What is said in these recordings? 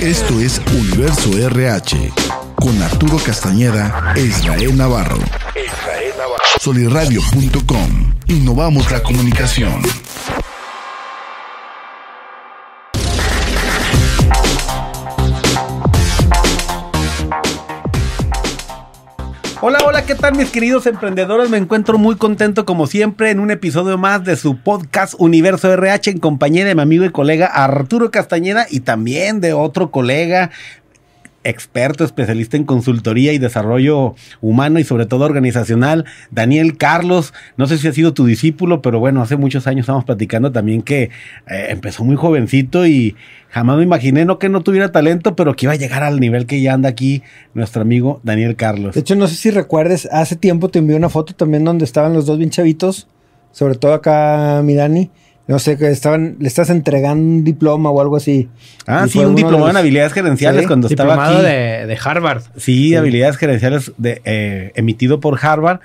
Esto es Universo RH con Arturo Castañeda e Israel Navarro. Soliradio.com. Innovamos la comunicación. Hola, hola, ¿qué tal mis queridos emprendedores? Me encuentro muy contento como siempre en un episodio más de su podcast Universo RH en compañía de mi amigo y colega Arturo Castañeda y también de otro colega experto, especialista en consultoría y desarrollo humano y sobre todo organizacional, Daniel Carlos. No sé si ha sido tu discípulo, pero bueno, hace muchos años estamos platicando también que eh, empezó muy jovencito y jamás me imaginé, no que no tuviera talento, pero que iba a llegar al nivel que ya anda aquí nuestro amigo Daniel Carlos. De hecho, no sé si recuerdes, hace tiempo te envié una foto también donde estaban los dos bien chavitos, sobre todo acá mi Dani no sé, que estaban, le estás entregando un diploma o algo así. Ah, sí, un diploma en habilidades gerenciales cuando estaba aquí. De, de Harvard. Sí, habilidades gerenciales de, eh, emitido por Harvard,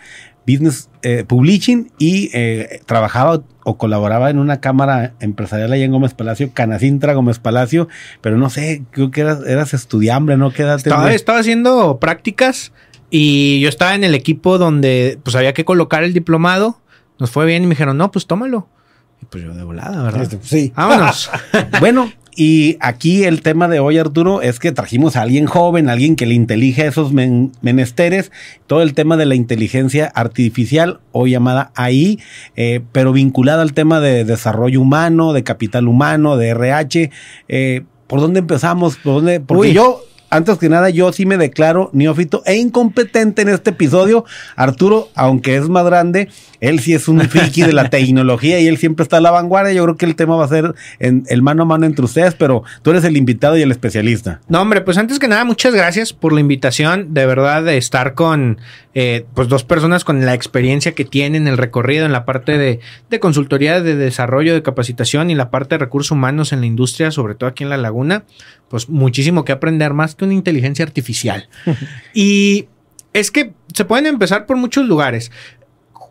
Business eh, Publishing y eh, trabajaba o colaboraba en una cámara empresarial allá en Gómez Palacio, Canacintra Gómez Palacio, pero no sé, creo que eras, eras estudiambre, ¿no? Quédate. Estaba, estaba haciendo prácticas y yo estaba en el equipo donde pues había que colocar el diplomado. Nos fue bien y me dijeron, no, pues tómalo. Pues yo de volada, ¿verdad? Este, sí. Vámonos. bueno, y aquí el tema de hoy, Arturo, es que trajimos a alguien joven, alguien que le intelige esos menesteres, todo el tema de la inteligencia artificial, o llamada AI, eh, pero vinculada al tema de desarrollo humano, de capital humano, de RH. Eh, ¿Por dónde empezamos? ¿Por dónde? Porque yo antes que nada, yo sí me declaro neófito e incompetente en este episodio. Arturo, aunque es más grande, él sí es un friki de la tecnología y él siempre está a la vanguardia. Yo creo que el tema va a ser en el mano a mano entre ustedes, pero tú eres el invitado y el especialista. No, hombre, pues antes que nada, muchas gracias por la invitación. De verdad, de estar con eh, pues dos personas con la experiencia que tienen, el recorrido en la parte de, de consultoría, de desarrollo, de capacitación y la parte de recursos humanos en la industria, sobre todo aquí en La Laguna. Pues muchísimo que aprender más que una inteligencia artificial. y es que se pueden empezar por muchos lugares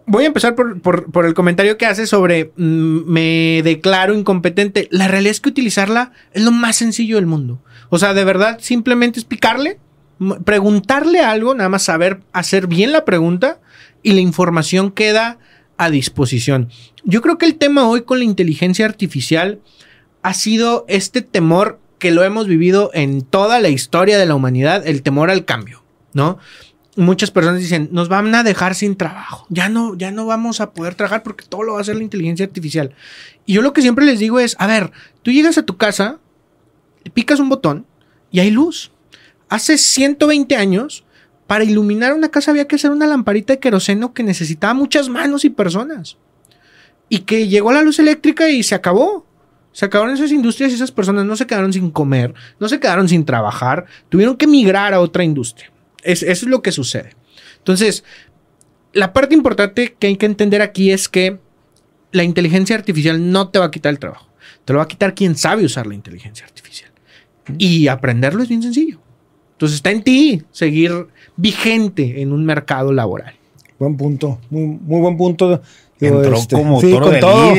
voy a empezar por, el comentario que hace sobre mm, me declaro incompetente. La realidad es que utilizarla es lo más sencillo del mundo. O sea, de verdad, simplemente es picarle, preguntarle algo, nada más saber hacer bien la pregunta y la información queda a disposición. Yo creo que el tema hoy con la inteligencia artificial ha sido este temor que lo hemos vivido en toda la historia de la humanidad, el temor al cambio, ¿no? muchas personas dicen, nos van a dejar sin trabajo. Ya no, ya no vamos a poder trabajar porque todo lo va a hacer la inteligencia artificial. Y yo lo que siempre les digo es, a ver, tú llegas a tu casa, picas un botón y hay luz. Hace 120 años, para iluminar una casa había que hacer una lamparita de queroseno que necesitaba muchas manos y personas. Y que llegó la luz eléctrica y se acabó. Se acabaron esas industrias y esas personas no se quedaron sin comer, no se quedaron sin trabajar, tuvieron que migrar a otra industria. Es, eso es lo que sucede. Entonces, la parte importante que hay que entender aquí es que la inteligencia artificial no te va a quitar el trabajo. Te lo va a quitar quien sabe usar la inteligencia artificial. Y aprenderlo es bien sencillo. Entonces está en ti seguir vigente en un mercado laboral. Buen punto, muy, muy buen punto. Entró este, como toro de todo.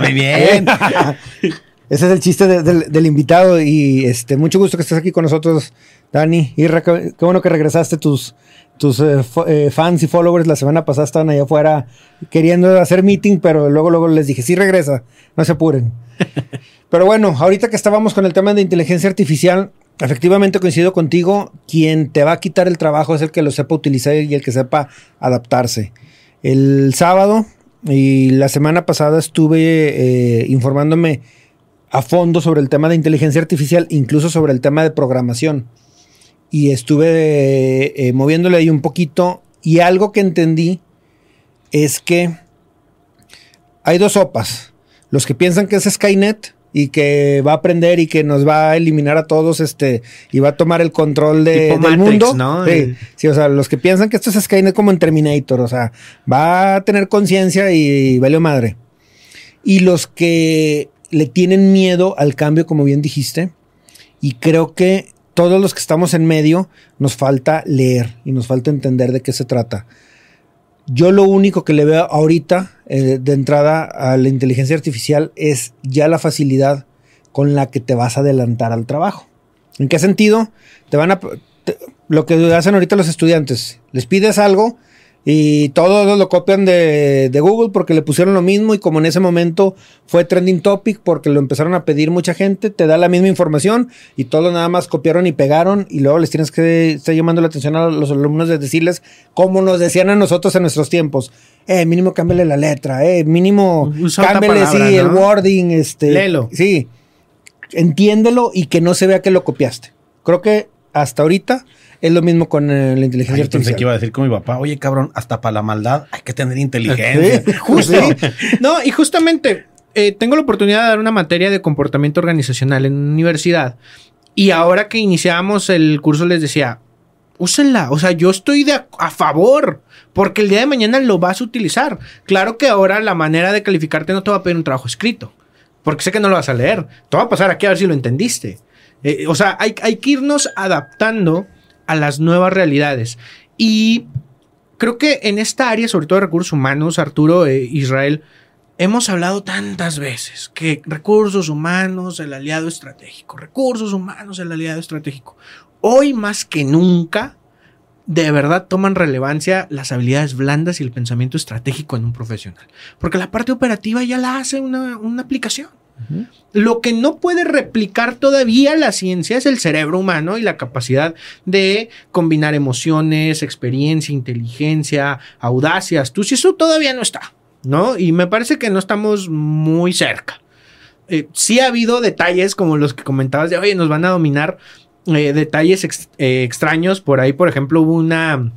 muy bien. Ese es el chiste del invitado y este mucho gusto que estés aquí con nosotros Dani, y qué bueno que regresaste. Tus, tus eh, eh, fans y followers la semana pasada estaban allá afuera queriendo hacer meeting, pero luego, luego les dije, sí regresa, no se apuren. pero bueno, ahorita que estábamos con el tema de inteligencia artificial, efectivamente coincido contigo, quien te va a quitar el trabajo es el que lo sepa utilizar y el que sepa adaptarse. El sábado y la semana pasada estuve eh, informándome a fondo sobre el tema de inteligencia artificial, incluso sobre el tema de programación y estuve eh, moviéndole ahí un poquito y algo que entendí es que hay dos sopas. Los que piensan que es Skynet y que va a aprender y que nos va a eliminar a todos este y va a tomar el control de, del mundo. ¿no? Sí, sí, o sea, los que piensan que esto es Skynet como en Terminator, o sea, va a tener conciencia y vale madre. Y los que le tienen miedo al cambio, como bien dijiste, y creo que todos los que estamos en medio nos falta leer y nos falta entender de qué se trata. Yo lo único que le veo ahorita eh, de entrada a la inteligencia artificial es ya la facilidad con la que te vas a adelantar al trabajo. ¿En qué sentido? Te van a... lo que hacen ahorita los estudiantes. Les pides algo y todos lo copian de, de Google porque le pusieron lo mismo y como en ese momento fue trending topic porque lo empezaron a pedir mucha gente, te da la misma información y todos nada más copiaron y pegaron y luego les tienes que estar llamando la atención a los alumnos de decirles como nos decían a nosotros en nuestros tiempos. Eh, mínimo cámbiale la letra, eh, mínimo cámbiale palabra, sí, el wording, este. Léelo. Sí. Entiéndelo y que no se vea que lo copiaste. Creo que hasta ahorita es lo mismo con eh, la inteligencia Ay, yo pensé artificial. que iba a decir con mi papá, oye cabrón, hasta para la maldad hay que tener inteligencia. Sí, Justo. sí. No, y justamente eh, tengo la oportunidad de dar una materia de comportamiento organizacional en una universidad. Y ahora que iniciamos el curso les decía, úsenla. O sea, yo estoy de a, a favor. Porque el día de mañana lo vas a utilizar. Claro que ahora la manera de calificarte no te va a pedir un trabajo escrito. Porque sé que no lo vas a leer. Te va a pasar aquí a ver si lo entendiste. Eh, o sea, hay, que irnos adaptando a las nuevas realidades. Y creo que en esta área, sobre todo de recursos humanos, Arturo, eh, Israel, hemos hablado tantas veces que recursos humanos, el aliado estratégico, recursos humanos, el aliado estratégico. Hoy más que nunca, de verdad toman relevancia las habilidades blandas y el pensamiento estratégico en un profesional. Porque la parte operativa ya la hace una, una aplicación. Lo que no puede replicar todavía la ciencia es el cerebro humano y la capacidad de combinar emociones, experiencia, inteligencia, audacia, astucia. Eso todavía no está, ¿no? Y me parece que no estamos muy cerca. Eh, sí ha habido detalles como los que comentabas de, oye, nos van a dominar eh, detalles eh, extraños. Por ahí, por ejemplo, hubo una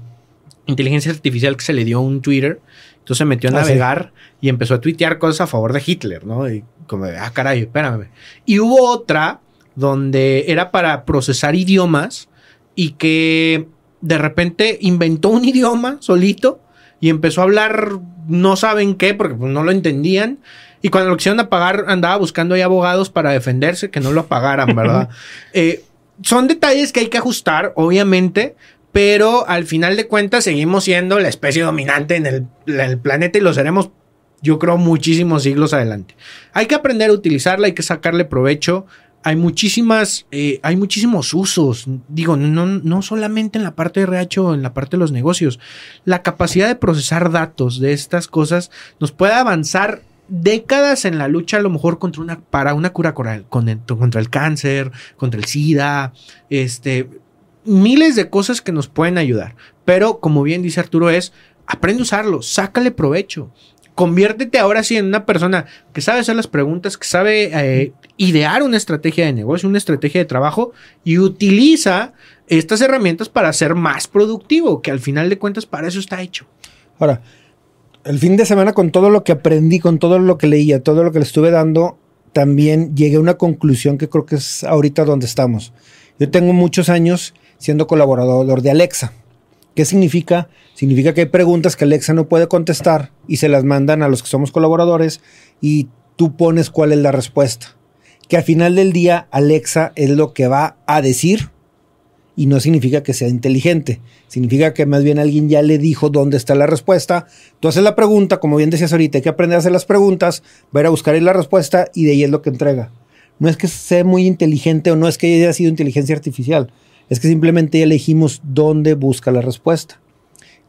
inteligencia artificial que se le dio un Twitter. Entonces se metió a Ah, sí. navegar y empezó a tuitear cosas a favor de Hitler, ¿no? Y como de, ah, caray, espérame. Y hubo otra donde era para procesar idiomas y que de repente inventó un idioma solito y empezó a hablar no saben qué porque pues, no lo entendían. Y cuando lo quisieron apagar, andaba buscando ahí abogados para defenderse, que no lo apagaran, ¿verdad? Eh, son detalles que hay que ajustar, obviamente, pero al final de cuentas seguimos siendo la especie dominante en el, planeta y lo seremos, yo creo, muchísimos siglos adelante. Hay que aprender a utilizarla, hay que sacarle provecho. Hay muchísimas, eh, hay muchísimos usos. Digo, no, no solamente en la parte de RH en la parte de los negocios. La capacidad de procesar datos de estas cosas nos puede avanzar décadas en la lucha a lo mejor contra una, para una cura contra el cáncer, contra el SIDA, este, miles de cosas que nos pueden ayudar. Pero como bien dice Arturo es, aprende a usarlo, sácale provecho. Conviértete ahora sí en una persona que sabe hacer las preguntas, que sabe eh, idear una estrategia de negocio, una estrategia de trabajo y utiliza estas herramientas para ser más productivo, que al final de cuentas para eso está hecho. Ahora, el fin de semana con todo lo que aprendí, con todo lo que leía, todo lo que le estuve dando, también llegué a una conclusión que creo que es ahorita donde estamos. Yo tengo muchos años siendo colaborador de Alexa. ¿Qué significa? Significa que hay preguntas que Alexa no puede contestar y se las mandan a los que somos colaboradores y tú pones cuál es la respuesta. Que al final del día Alexa es lo que va a decir y no significa que sea inteligente. Significa que más bien alguien ya le dijo dónde está la respuesta. Tú haces la pregunta, como bien decías ahorita, hay que aprender a hacer las preguntas, ir a buscar ahí la respuesta y de ahí es lo que entrega. No es que sea muy inteligente o no es que haya sido inteligencia artificial, es que simplemente elegimos dónde busca la respuesta.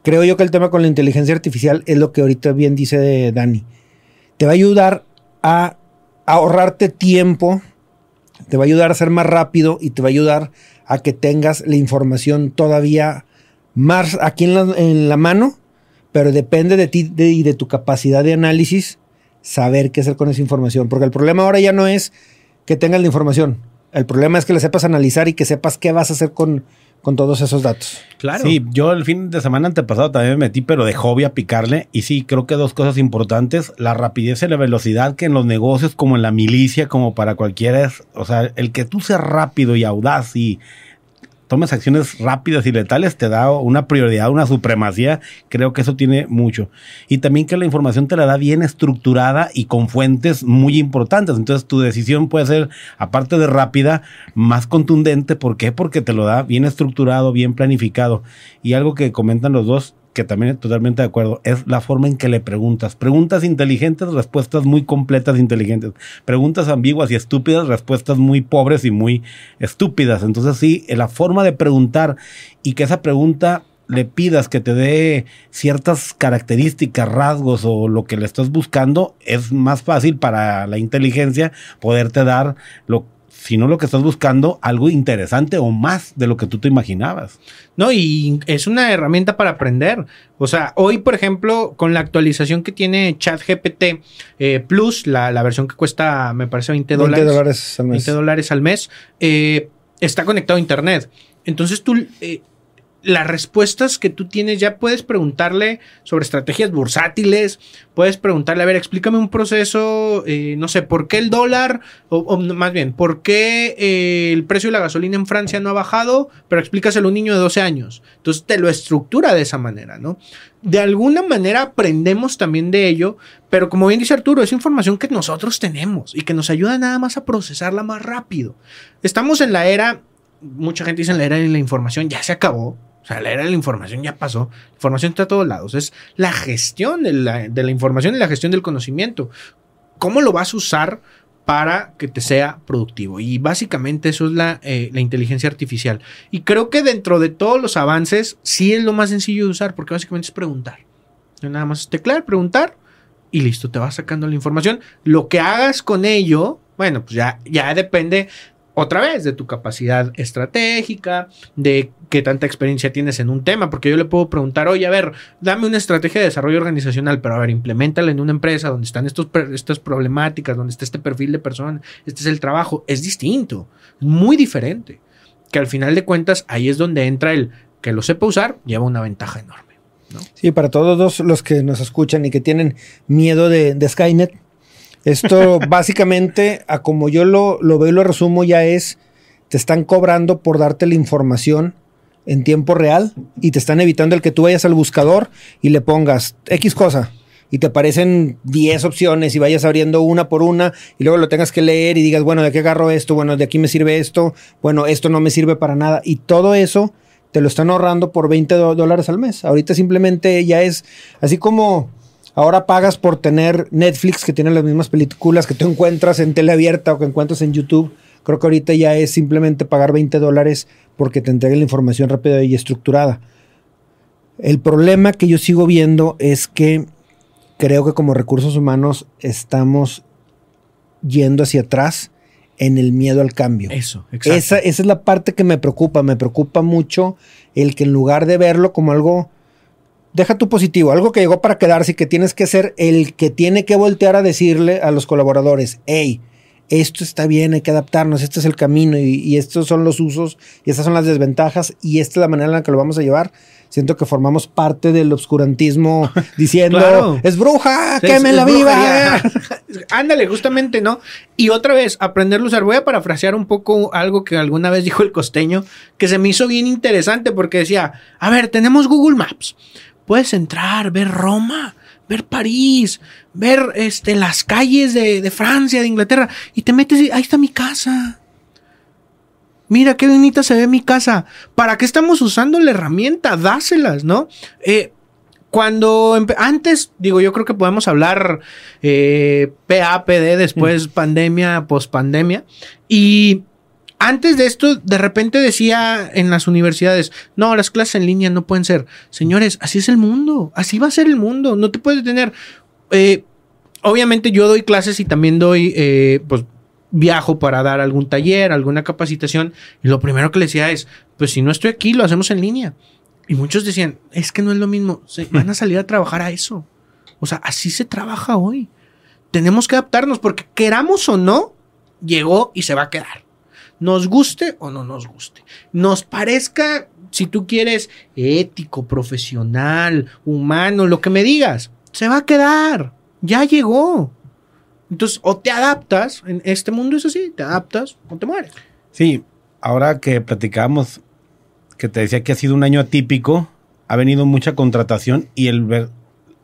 Creo yo que el tema con la inteligencia artificial es lo que ahorita bien dice Dani. Te va a ayudar a ahorrarte tiempo, te va a ayudar a ser más rápido y te va a ayudar a que tengas la información todavía más aquí en la, en la mano, pero depende de ti y de tu capacidad de análisis saber qué hacer con esa información. Porque el problema ahora ya no es que tengas la información. El problema es que la sepas analizar y que sepas qué vas a hacer con, con todos esos datos. Claro. Sí, yo el fin de semana antepasado también me metí, pero de hobby a picarle. Y sí, creo que dos cosas importantes: la rapidez y la velocidad, que en los negocios, como en la milicia, como para cualquiera, es, o sea, el que tú seas rápido y audaz y tomes acciones rápidas y letales te da una prioridad, una supremacía. Creo que eso tiene mucho. Y también que la información te la da bien estructurada y con fuentes muy importantes. Entonces tu decisión puede ser, aparte de rápida, más contundente. ¿Por qué? Porque te lo da bien estructurado, bien planificado. Y algo que comentan los dos, que también totalmente de acuerdo, es la forma en que le preguntas. Preguntas inteligentes, respuestas muy completas, inteligentes. Preguntas ambiguas y estúpidas, respuestas muy pobres y muy estúpidas. Entonces sí, la forma de preguntar y que esa pregunta le pidas que te dé ciertas características, rasgos o lo que le estás buscando, es más fácil para la inteligencia poderte dar lo si no lo que estás buscando, algo interesante o más de lo que tú te imaginabas. No, y es una herramienta para aprender. O sea, hoy, por ejemplo, con la actualización que tiene ChatGPT eh, Plus, la, versión que cuesta, me parece, 20 dólares. 20 dólares al mes. 20 dólares al mes, eh, está conectado a Internet. Entonces tú eh, las respuestas que tú tienes ya puedes preguntarle sobre estrategias bursátiles, puedes preguntarle, a ver, explícame un proceso, eh, no sé, ¿por qué el dólar, o, más bien, por qué eh, el precio de la gasolina en Francia no ha bajado, pero explícaselo a un niño de 12 años? Entonces te lo estructura de esa manera, ¿no? De alguna manera aprendemos también de ello, pero como bien dice Arturo, es información que nosotros tenemos y que nos ayuda nada más a procesarla más rápido. Estamos en la era mucha gente dice en la era de la información ya se acabó. O sea, la era de la información ya pasó. La información está a todos lados. Es la gestión de la, información y la gestión del conocimiento. ¿Cómo lo vas a usar para que te sea productivo? Y básicamente eso es la, eh, la inteligencia artificial. Y creo que dentro de todos los avances, sí es lo más sencillo de usar, porque básicamente es preguntar. Nada más teclar, preguntar y listo, te vas sacando la información. Lo que hagas con ello, bueno, pues ya, ya depende otra vez de tu capacidad estratégica, de qué tanta experiencia tienes en un tema, porque yo le puedo preguntar, oye, a ver, dame una estrategia de desarrollo organizacional, pero a ver, implementala en una empresa donde están estos, estas problemáticas, donde está este perfil de persona, este es el trabajo, es distinto, muy diferente, que al final de cuentas ahí es donde entra el que lo sepa usar, lleva una ventaja enorme. Sí, para todos los que nos escuchan y que tienen miedo de, de Skynet, esto básicamente, a como yo lo, lo veo y lo resumo, ya es, te están cobrando por darte la información en tiempo real y te están evitando el que tú vayas al buscador y le pongas X cosa y te aparecen 10 opciones y vayas abriendo una por una y luego lo tengas que leer y digas, bueno, ¿de qué agarro esto? Bueno, de aquí me sirve esto, bueno, esto no me sirve para nada y todo eso te lo están ahorrando por 20 dólares al mes. Ahorita simplemente ya es así como Ahora pagas por tener Netflix, que tiene las mismas películas que tú encuentras en tele abierta o que encuentras en YouTube. Creo que ahorita ya es simplemente pagar 20 dólares porque te entregue la información rápida y estructurada. El problema que yo sigo viendo es que creo que como recursos humanos estamos yendo hacia atrás en el miedo al cambio. Eso, exacto. Esa, esa, es la parte que me preocupa. Me preocupa mucho el que en lugar de verlo como algo deja tu positivo, algo que llegó para quedarse y que tienes que ser el que tiene que voltear a decirle a los colaboradores, hey, esto está bien, hay que adaptarnos, este es el camino y, estos son los usos y estas son las desventajas y esta es la manera en la que lo vamos a llevar. Siento que formamos parte del obscurantismo diciendo, es bruja, que me la viva. Ándale, justamente, ¿no? Y otra vez, aprenderlo a usar. Voy a parafrasear un poco algo que alguna vez dijo el costeño, que se me hizo bien interesante porque decía, a ver, tenemos Google Maps Puedes entrar, ver Roma, ver París, ver este, las calles de, Francia, de Inglaterra, y te metes y ahí está mi casa. Mira qué bonita se ve mi casa. ¿Para qué estamos usando la herramienta? Dáselas, ¿no? Eh, cuando antes, digo, yo creo que podemos hablar eh, PAPD, después pandemia, pospandemia. Y antes de esto, de repente decía en las universidades, no, las clases en línea no pueden ser. Señores, así es el mundo, así va a ser el mundo, no te puedes tener... Eh, obviamente yo doy clases y también doy, eh, pues viajo para dar algún taller, alguna capacitación, y lo primero que le decía es, pues si no estoy aquí, lo hacemos en línea. Y muchos decían, es que no es lo mismo, van a salir a trabajar a eso. O sea, así se trabaja hoy. Tenemos que adaptarnos porque queramos o no, llegó y se va a quedar nos guste o no nos guste. Nos parezca, si tú quieres, ético, profesional, humano, lo que me digas, se va a quedar. Ya llegó. Entonces, o te adaptas, en este mundo es así, te adaptas o te mueres. Sí, ahora que platicábamos, que te decía que ha sido un año atípico, ha venido mucha contratación y el,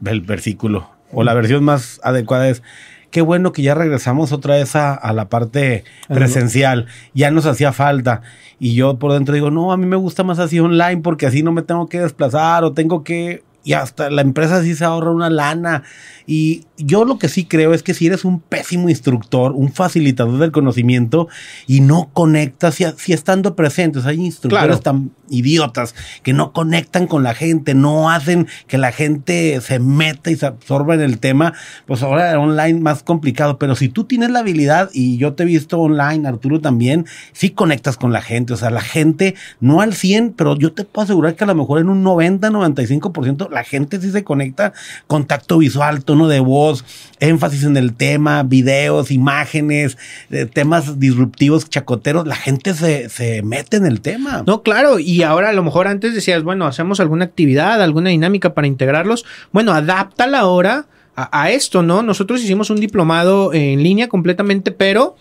el versículo o la versión más adecuada es qué bueno que ya regresamos otra vez a, la parte presencial. Ya nos hacía falta. Y yo por dentro digo, no, a mí me gusta más así online porque así no me tengo que desplazar o tengo que y hasta la empresa sí se ahorra una lana. Y yo lo que sí creo es que si eres un pésimo instructor, un facilitador del conocimiento y no conectas, si, si estando presentes, hay instructores Claro. tan idiotas que no conectan con la gente, no hacen que la gente se meta y se absorba en el tema, pues ahora online más complicado. Pero si tú tienes la habilidad, y yo te he visto online, Arturo también, sí conectas con la gente. O sea, la gente no al 100, pero yo te puedo asegurar que a lo mejor en un 90, 95% la gente sí se conecta, contacto visual, tono de voz, énfasis en el tema, videos, imágenes, eh, temas disruptivos, chacoteros, la gente se, se mete en el tema. No, claro, y ahora a lo mejor antes decías, bueno, hacemos alguna actividad, alguna dinámica para integrarlos. Bueno, adáptala ahora a, a esto, ¿no? Nosotros hicimos un diplomado en línea completamente, pero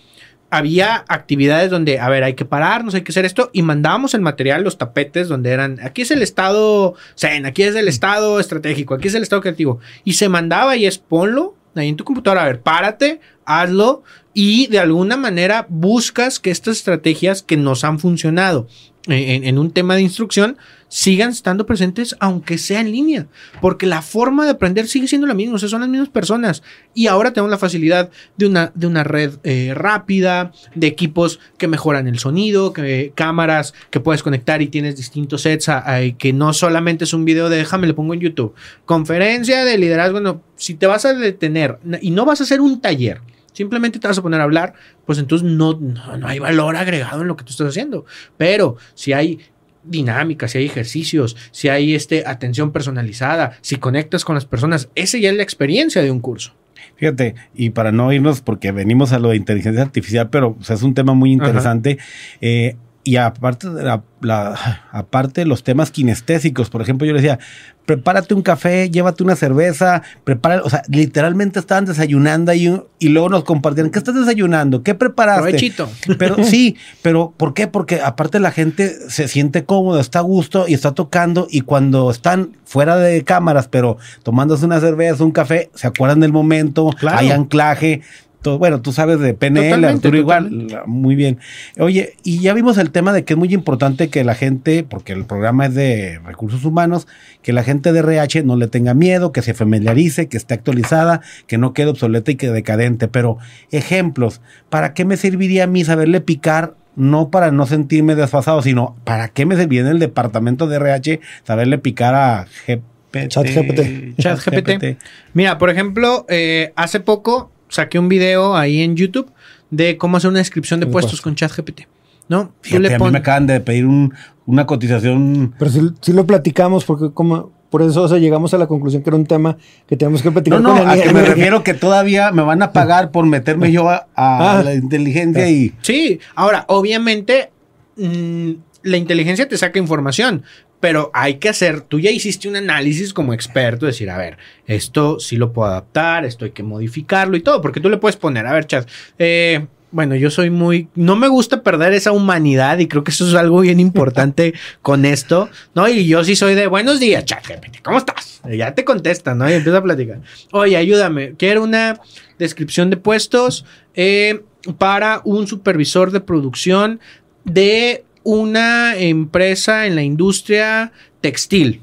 había actividades donde, a ver, hay que pararnos, hay que hacer esto, y mandábamos el material, los tapetes, donde eran, aquí es el estado zen, aquí es el estado estratégico, aquí es el estado creativo, y se mandaba y es ponlo ahí en tu computadora, a ver, párate, hazlo, y de alguna manera buscas que estas estrategias que nos han funcionado en, un tema de instrucción sigan estando presentes aunque sea en línea, porque la forma de aprender sigue siendo la misma, o sea, son las mismas personas. Y ahora tenemos la facilidad de una, de una red eh, rápida, de equipos que mejoran el sonido, que, cámaras que puedes conectar y tienes distintos sets, a- que no solamente es un video de déjame le pongo en YouTube, conferencia de liderazgo, bueno, si te vas a detener y no vas a hacer un taller, simplemente te vas a poner a hablar, pues entonces no, no, no hay valor agregado en lo que tú estás haciendo. Pero si hay dinámicas, si hay ejercicios, si hay este, atención personalizada, si conectas con las personas, esa ya es la experiencia de un curso. Fíjate, y para no irnos, porque venimos a lo de inteligencia artificial, pero o sea, es un tema muy interesante. eh, y aparte de la, la- aparte los temas kinestésicos, por ejemplo, yo le decía, prepárate un café, llévate una cerveza, prepara, o sea, literalmente estaban desayunando ahí y luego nos compartían, ¿qué estás desayunando? ¿Qué preparaste? Provechito. Pero sí, pero ¿por qué? Porque aparte la gente se siente cómodo, está a gusto y está tocando y cuando están fuera de cámaras, pero tomándose una cerveza, un café, se acuerdan del momento, Claro. hay anclaje. Todo- bueno, tú sabes de PNL, Totalmente, Arturo igual, totalmente. muy bien. Oye, y ya vimos el tema de que es muy importante que la gente, porque el programa es de recursos humanos, que la gente de RH no le tenga miedo, que se familiarice, que esté actualizada, que no quede obsoleta y que decadente. Pero ejemplos, ¿para qué me serviría a mí saberle picar? No para no sentirme desfasado, sino para qué me serviría en el departamento de RH saberle picar a GPT. ChatGPT. ChatGPT. Mira, por ejemplo, eh, hace poco saqué un video ahí en YouTube de cómo hacer una descripción de puestos con ChatGPT. ¿No? Fíjate, le a mí pon- me acaban de pedir un- una cotización Pero sí, sí lo platicamos porque como por eso o sea, llegamos a la conclusión que era un tema que teníamos que No, platicar no, con a que me refiero que todavía me van a pagar por meterme yo a, a Ah. la inteligencia y... Sí, ahora, obviamente, mm, la inteligencia te saca información, pero hay que hacer, tú ya hiciste un análisis como experto, decir, a ver, esto sí lo puedo adaptar, esto hay que modificarlo y todo, porque tú le puedes poner, a ver, chat, eh, bueno, yo soy muy, no me gusta perder esa humanidad y creo que eso es algo bien importante con esto, ¿no? Y yo sí soy de buenos días, chat, ¿cómo estás? Y ya te contesta, ¿no? Y empieza a platicar. Oye, ayúdame, quiero una descripción de puestos eh, para un supervisor de producción de una empresa en la industria textil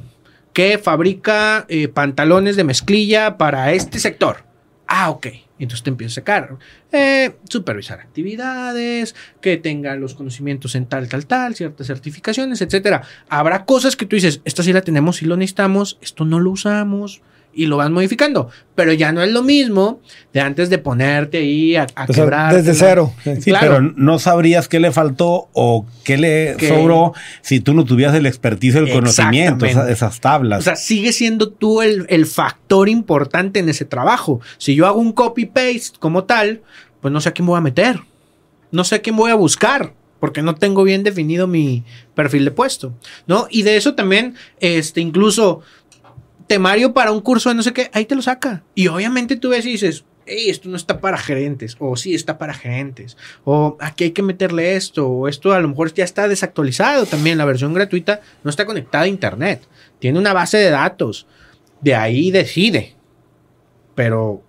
que fabrica eh, pantalones de mezclilla para este sector. Ah, ok. Entonces te empieza a sacar. eh, supervisar actividades, que tenga los conocimientos en tal, tal, tal, ciertas certificaciones, etcétera. Habrá cosas que tú dices, esta sí la tenemos, sí lo necesitamos, esto no lo usamos y lo vas modificando. Pero ya no es lo mismo de antes de ponerte ahí a, a o sea, quebrar. desde cero. Sí, Claro. pero no sabrías qué le faltó o qué le sobró si tú no tuvieras el expertise, el conocimiento, esas tablas. O sea, sigue siendo tú el, el factor importante en ese trabajo. Si yo hago un copy-paste como tal, pues no sé a quién voy a meter. No sé a quién voy a buscar. Porque no tengo bien definido mi perfil de puesto. ¿No? Y de eso también, este, incluso temario para un curso de no sé qué, ahí te lo saca. Y obviamente tú ves y dices, hey, esto no está para gerentes, o sí está para gerentes, o aquí hay que meterle esto, o esto a lo mejor ya está desactualizado también. La versión gratuita no está conectada a internet, tiene una base de datos, de ahí decide. Pero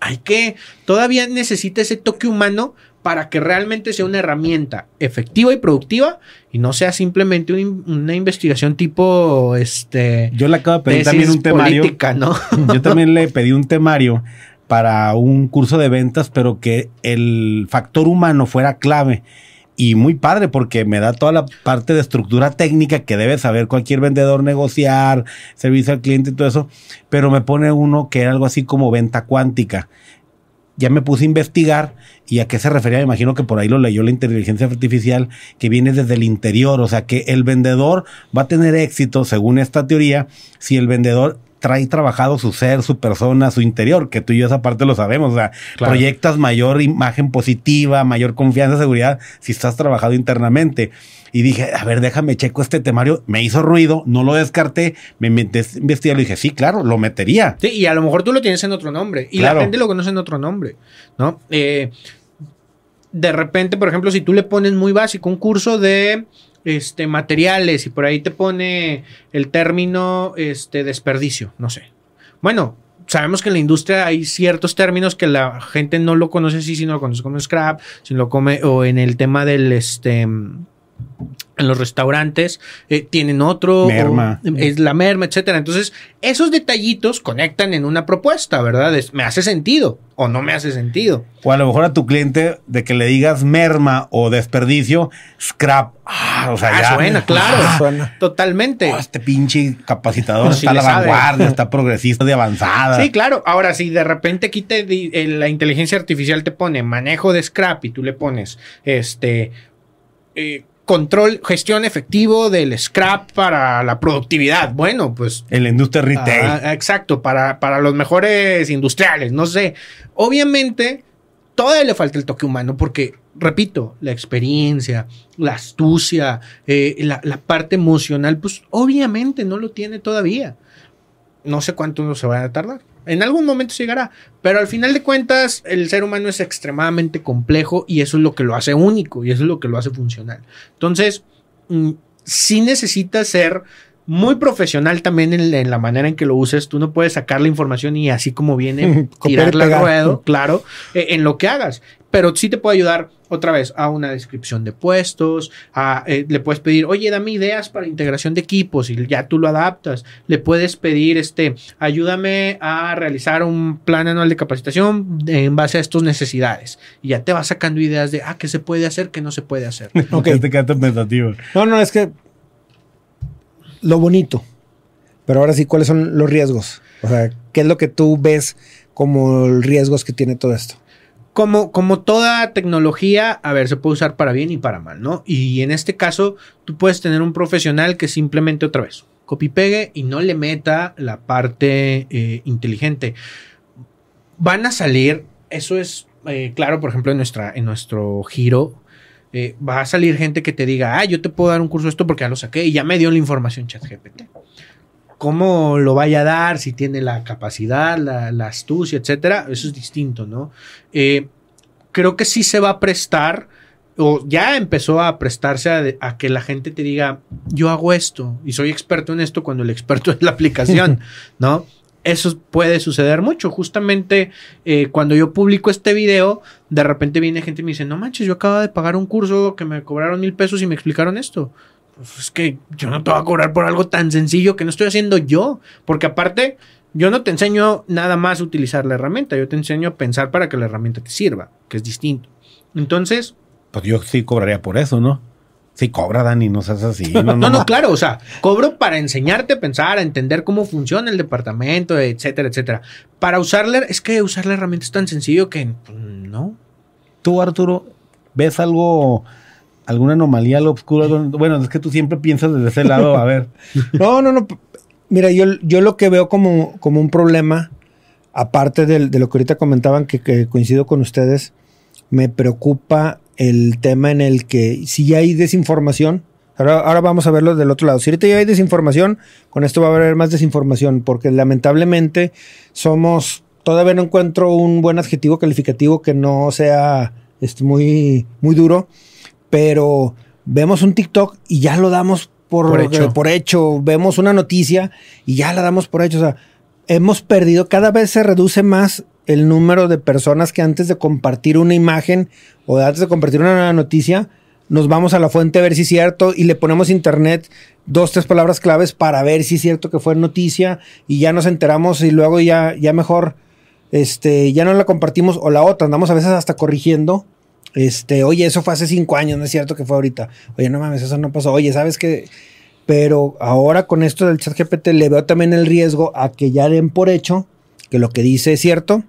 hay que, todavía necesita ese toque humano para que realmente sea una herramienta efectiva y productiva y no sea simplemente un- una investigación tipo este Yo le acabo de pedir también un temario. política, ¿no? Yo también le pedí un temario para un curso de ventas, pero que el factor humano fuera clave. Y muy padre porque me da toda la parte de estructura técnica que debe saber cualquier vendedor negociar, servicio al cliente y todo eso. Pero me pone uno que era algo así como venta cuántica. Ya me puse a investigar y a qué se refería. Me imagino que por ahí lo leyó la inteligencia artificial que viene desde el interior. O sea que el vendedor va a tener éxito, según esta teoría, si el vendedor trae trabajado su ser, su persona, su interior, que tú y yo esa parte lo sabemos. O sea, Claro. proyectas mayor imagen positiva, mayor confianza, seguridad, si estás trabajado internamente. Y dije, a ver, déjame checo este temario. Me hizo ruido, no lo descarté, me investigar y dije, sí, claro, lo metería. Sí, y a lo mejor tú lo tienes en otro nombre. Y Claro. la gente lo conoce en otro nombre, ¿no? Eh, de repente, por ejemplo, si tú le pones muy básico un curso de este, materiales y por ahí te pone el término este, desperdicio, no sé. Bueno, sabemos que en la industria hay ciertos términos que la gente no lo conoce así, sino lo conoce como scrap, sino lo come, o en el tema del este en los restaurantes eh, tienen otro Merma. o- es la merma, etcétera. Entonces, esos detallitos conectan en una propuesta, ¿verdad? Es- me hace sentido o no me hace sentido. O a lo mejor a tu cliente de que le digas merma o desperdicio, scrap. Ah, o sea, Ah, ya. suena, claro. Ah, Suena. Totalmente. oh, este pinche capacitador Sí está a la sabe. vanguardia, está progresista de avanzada. Sí, claro. Ahora, si de repente aquí te di- eh, la inteligencia artificial te pone manejo de scrap y tú le pones este eh, control, gestión efectivo del scrap para la productividad. Bueno, pues En la industria retail. Ah, exacto, para, para los mejores industriales, no sé. Obviamente, todavía le falta el toque humano porque, repito, la experiencia, la astucia, eh, la, parte emocional, pues obviamente no lo tiene todavía. No sé cuánto se va a tardar. En algún momento llegará, pero al final de cuentas el ser humano es extremadamente complejo y eso es lo que lo hace único y eso es lo que lo hace funcional. Entonces, mm, sí necesitas ser muy profesional también en, en la manera en que lo uses. Tú no puedes sacar la información y así como viene, tirarla al ruedo, claro, eh, en lo que hagas. Pero sí te puede ayudar otra vez a una descripción de puestos, a, eh, le puedes pedir, oye, dame ideas para integración de equipos y ya tú lo adaptas. Le puedes pedir, este, ayúdame a realizar un plan anual de capacitación en base a estas necesidades. Y ya te va sacando ideas de, ah, qué se puede hacer, qué no se puede hacer. Ok. Pensativo. No, no, es que lo bonito. Pero ahora sí, ¿cuáles son los riesgos? O sea, ¿qué es lo que tú ves como riesgos que tiene todo esto? Como, como toda tecnología, a ver, se puede usar para bien y para mal, ¿no? Y en este caso, tú puedes tener un profesional que simplemente otra vez copy pegue y no le meta la parte eh, inteligente. Van a salir, eso es eh, claro, por ejemplo, en, nuestra, en nuestro giro, eh, va a salir gente que te diga, ah, yo te puedo dar un curso de esto porque ya lo saqué y ya me dio la información ChatGPT. ¿Cómo lo vaya a dar? Si tiene la capacidad, la, la astucia, etcétera, eso es distinto, ¿no? Eh, creo que sí se va a prestar, o ya empezó a prestarse a, de- a que la gente te diga, yo hago esto y soy experto en esto cuando el experto es la aplicación, ¿no? Eso puede suceder mucho. Justamente eh, cuando yo publico este video, de repente viene gente y me dice, no manches, yo acabo de pagar un curso que me cobraron mil pesos y me explicaron esto. Pues es que yo no te voy a cobrar por algo tan sencillo que no estoy haciendo yo. Porque aparte, yo no te enseño nada más a utilizar la herramienta, yo te enseño a pensar para que la herramienta te sirva, que es distinto. Entonces, Pues yo sí cobraría por eso, ¿no? Sí cobra, Dani, no seas así. No, no, no, claro, o sea, cobro para enseñarte a pensar, a entender cómo funciona el departamento, etcétera, etcétera. Para usarla, es que usar la herramienta es tan sencillo que pues, no. Tú, Arturo, ¿ves algo, alguna anomalía al obscuro? Algo- Bueno, es que tú siempre piensas desde ese lado, a ver. No, no, no. Mira, yo, yo lo que veo como, como un problema, aparte de, lo que ahorita comentaban, que, que coincido con ustedes, me preocupa el tema en el que si ya hay desinformación, ahora, ahora vamos a verlo del otro lado, si ahorita ya hay desinformación, con esto va a haber más desinformación, porque lamentablemente somos, todavía no encuentro un buen adjetivo calificativo que no sea este, muy, muy duro, pero vemos un TikTok y ya lo damos por, Por hecho. por hecho. Vemos una noticia y ya la damos por hecho. O sea, hemos perdido, cada vez se reduce más el número de personas que antes de compartir una imagen o antes de compartir una noticia, nos vamos a la fuente a ver si es cierto y le ponemos internet dos, tres palabras claves para ver si es cierto que fue noticia y ya nos enteramos y luego ya, ya mejor, este, ya no la compartimos o la otra, andamos a veces hasta corrigiendo. Este, oye, eso fue hace cinco años, no es cierto que fue ahorita. Oye, no mames, eso no pasó. Oye, ¿sabes qué? Pero ahora con esto del chat GPT le veo también el riesgo a que ya den por hecho que lo que dice es cierto.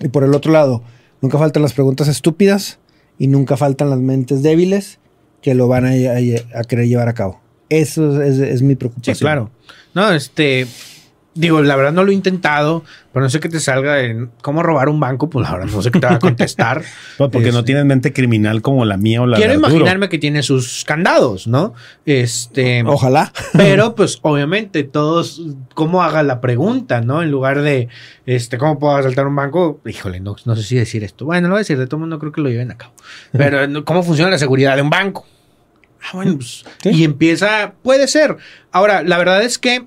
Y por el otro lado, nunca faltan las preguntas estúpidas y nunca faltan las mentes débiles que lo van a, a querer llevar a cabo. Eso es, mi preocupación. Claro. No, este. Digo, la verdad no lo he intentado, pero no sé qué te salga en cómo robar un banco, pues la verdad no sé qué te va a contestar. porque no este, tienes mente criminal como la mía o la Quiero imaginarme que tiene sus candados, ¿no? Este. Ojalá. Pero, pues, obviamente, todos, cómo haga la pregunta, ¿no? En lugar de, este, ¿cómo puedo asaltar un banco? Híjole, no, no sé si decir esto. Bueno, lo voy a decir, de todo mundo creo que lo lleven a cabo. Pero, ¿cómo funciona la seguridad de un banco? Ah, bueno, pues, Y empieza, puede ser. Ahora, la verdad es que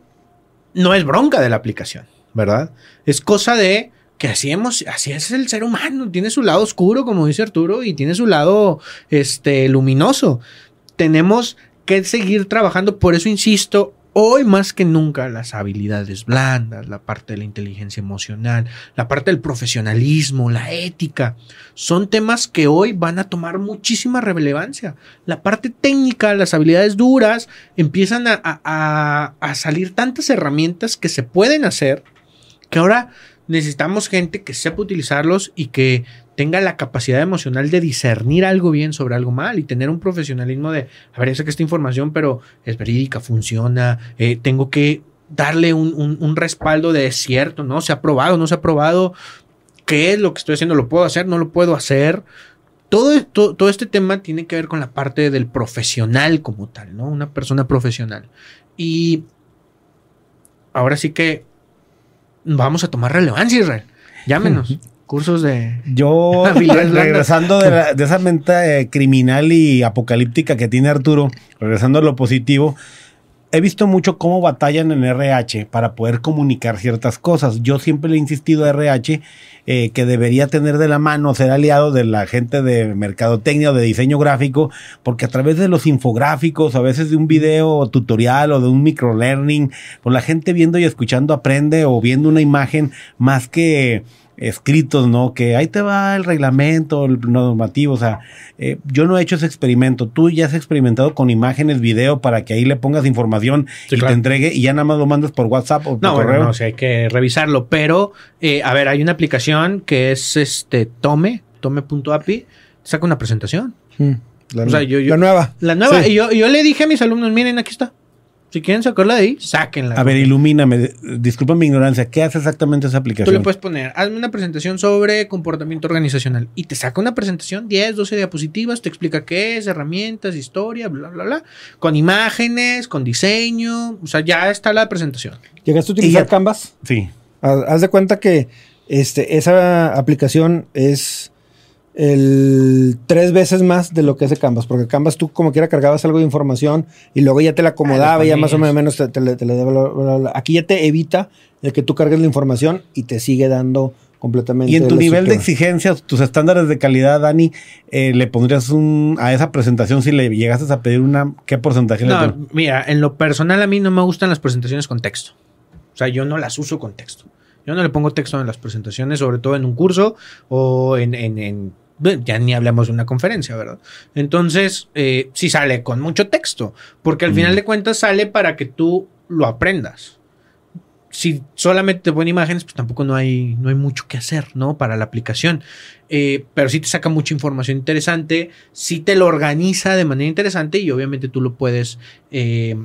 no es bronca de la aplicación, ¿verdad? Es cosa de que así, hemos, así es el ser humano. Tiene su lado oscuro, como dice Arturo, y tiene su lado este, luminoso. Tenemos que seguir trabajando. Por eso insisto, Hoy más que nunca las habilidades blandas, la parte de la inteligencia emocional, la parte del profesionalismo, la ética, son temas que hoy van a tomar muchísima relevancia. La parte técnica, las habilidades duras, empiezan a, salir tantas herramientas que se pueden hacer que ahora necesitamos gente que sepa utilizarlos y que tenga la capacidad emocional de discernir algo bien sobre algo mal y tener un profesionalismo de, a ver, sé que esta información, pero es verídica, funciona, eh, tengo que darle un, respaldo de cierto, ¿no? Se ha probado, no se ha probado, ¿qué es lo que estoy haciendo? ¿Lo puedo hacer? ¿No lo puedo hacer? Todo, todo, todo, este tema tiene que ver con la parte del profesional como tal, ¿no? Una persona profesional. Y ahora sí que vamos a tomar relevancia, Israel. Llámenos. cursos de... Yo, regresando de, esa mente eh, criminal y apocalíptica que tiene Arturo, regresando a lo positivo, he visto mucho cómo batallan en RH para poder comunicar ciertas cosas. Yo siempre le he insistido a RH eh, que debería tener de la mano, ser aliado de la gente de mercadotecnia o de diseño gráfico, porque a través de los infográficos, a veces de un video tutorial o de un microlearning, pues la gente viendo y escuchando aprende o viendo una imagen más que escritos, ¿no? Que ahí te va el reglamento, el normativo, o sea, eh, yo no he hecho ese experimento, tú ya has experimentado con imágenes, video, para que ahí le pongas información y te entregue y ya nada más lo mandas por WhatsApp o por no, correo. no, o sea, hay que revisarlo, pero, eh, a ver, hay una aplicación que es este Tome, tome.api, saca una presentación. Hmm, la, nueva. La nueva, y yo, yo le dije a mis alumnos, miren, aquí está. Si quieren sacarla de ahí, sáquenla. A ver, ilumíname. Disculpa mi ignorancia. ¿Qué hace exactamente esa aplicación? Tú le puedes poner, hazme una presentación sobre comportamiento organizacional y te saca una presentación, 10, 12 diapositivas, te explica qué es, herramientas, historia, bla, bla, bla, con imágenes, con diseño. O sea, ya está la presentación. ¿Llegaste a utilizar Canvas? Sí. Haz de cuenta que este, esa aplicación es el tres veces más de lo que hace Canvas, porque Canvas tú como quiera cargabas algo de información y luego ya te la acomodaba y ya más o menos te, te, daba. Aquí ya te evita el que tú cargues la información y te sigue dando completamente. Y en tu nivel de exigencia, tus estándares de calidad, Dani, eh, le pondrías un a esa presentación si le llegases a pedir una, ¿qué porcentaje? No, mira, en lo personal a mí no me gustan las presentaciones con texto. O sea, yo no las uso con texto. Yo no le pongo texto en las presentaciones, sobre todo en un curso o en ya ni hablamos de una conferencia, ¿verdad? Entonces, eh, sí sale con mucho texto, porque al final de cuentas sale para que tú lo aprendas. Si solamente te ponen imágenes, pues tampoco no hay, no hay mucho que hacer, ¿no? Para la aplicación. Eh, pero sí te saca mucha información interesante, sí te lo organiza de manera interesante y obviamente tú lo puedes eh,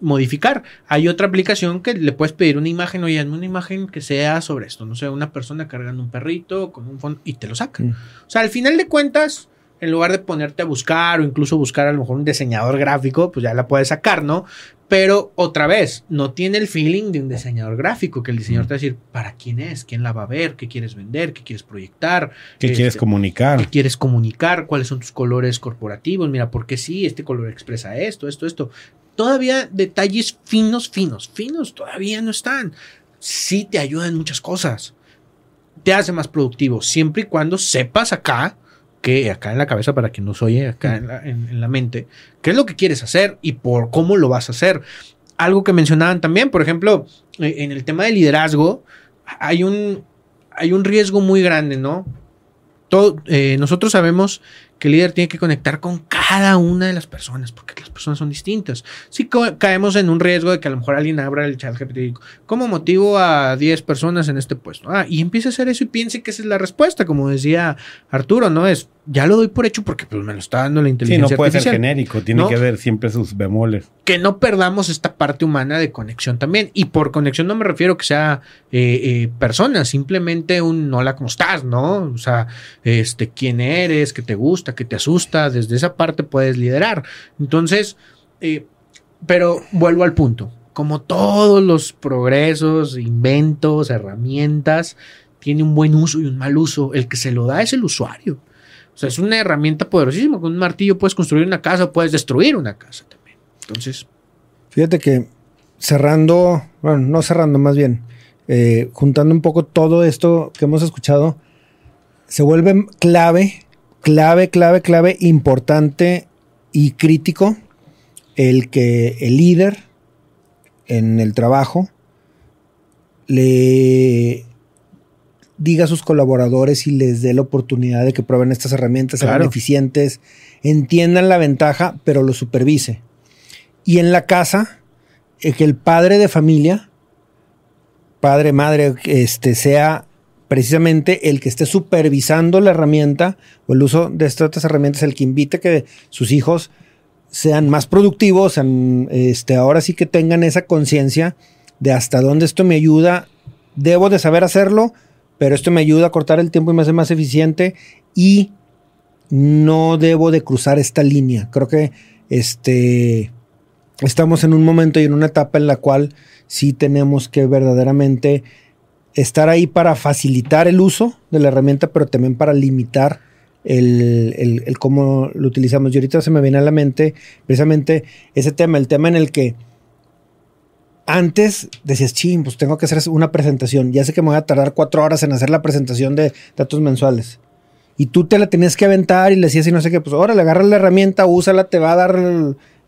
modificar. Hay otra aplicación que le puedes pedir una imagen, oye, una imagen que sea sobre esto, no sé, una persona cargando un perrito con un fondo y te lo saca. Mm. O sea, al final de cuentas, en lugar de ponerte a buscar o incluso buscar a lo mejor un diseñador gráfico, pues ya la puedes sacar, ¿no? Pero otra vez, no tiene el feeling de un diseñador gráfico, que el diseñador te va a decir para quién es, quién la va a ver, qué quieres vender, qué quieres proyectar, qué quieres este, comunicar. Qué quieres comunicar, cuáles son tus colores corporativos, mira, por qué sí, este color expresa esto, esto, esto todavía detalles finos, finos, finos todavía no están. Sí te ayudan muchas cosas. te hace más productivo, siempre y cuando sepas acá, que acá en la cabeza, para quien nos oye, acá en la, en- la mente, qué es lo que quieres hacer y por cómo lo vas a hacer. Algo que mencionaban también, por ejemplo, eh, en el tema de liderazgo, hay un, hay un riesgo muy grande, ¿no? Eh, nosotros sabemos que el líder tiene que conectar con cada una de las personas, porque las personas son distintas. Si caemos en un riesgo de que a lo mejor alguien abra el chat GPT y ¿cómo motivo a 10 personas en este puesto? Ah, y empiece a hacer eso y piense que esa es la respuesta, como decía Arturo, ¿no? Es, ya lo doy por hecho porque pues, me lo está dando la Sí, inteligencia no puede ser genérico, tiene ¿no? que ver siempre sus bemoles. Que no perdamos esta parte humana de conexión también. Y por conexión no me refiero que sea eh, eh, persona, simplemente un hola, ¿cómo estás? ¿No? O sea, este, quién eres, qué te gusta, qué te asusta, desde esa parte puedes liderar. Entonces, eh, pero vuelvo al punto. Como todos los progresos, inventos, herramientas, tiene un buen uso y un mal uso. El que se lo da es el usuario. O sea, es una herramienta poderosísima. Con un martillo puedes construir una casa, puedes destruir una casa. Entonces, Fíjate que cerrando, bueno, no cerrando más bien, eh, juntando un poco todo esto que hemos escuchado, se vuelve clave, clave, clave, clave, importante y crítico el que el líder en el trabajo le diga a sus colaboradores y les dé la oportunidad de que prueben estas herramientas, sean eficientes, entiendan la ventaja, pero lo supervise. Y en la casa, eh, que el padre de familia, padre, madre, este, sea precisamente el que esté supervisando la herramienta o el uso de estas herramientas, el que invite que sus hijos sean más productivos, sean, este, ahora sí que tengan esa conciencia de hasta dónde esto me ayuda, debo de saber hacerlo, pero esto me ayuda a cortar el tiempo y me hace más eficiente y no debo de cruzar esta línea. Creo que este estamos en un momento y en una etapa en la cual sí tenemos que verdaderamente estar ahí para facilitar el uso de la herramienta, pero también para limitar el, el- cómo lo utilizamos. Y ahorita se me viene a la mente precisamente ese tema, el tema en el que antes decías, ching, pues tengo que hacer una presentación. Ya sé que me voy a tardar cuatro horas en hacer la presentación de datos mensuales. Y tú te la tenías que aventar y le decías y no sé qué, pues ahora le agarras la herramienta, úsala, te va a dar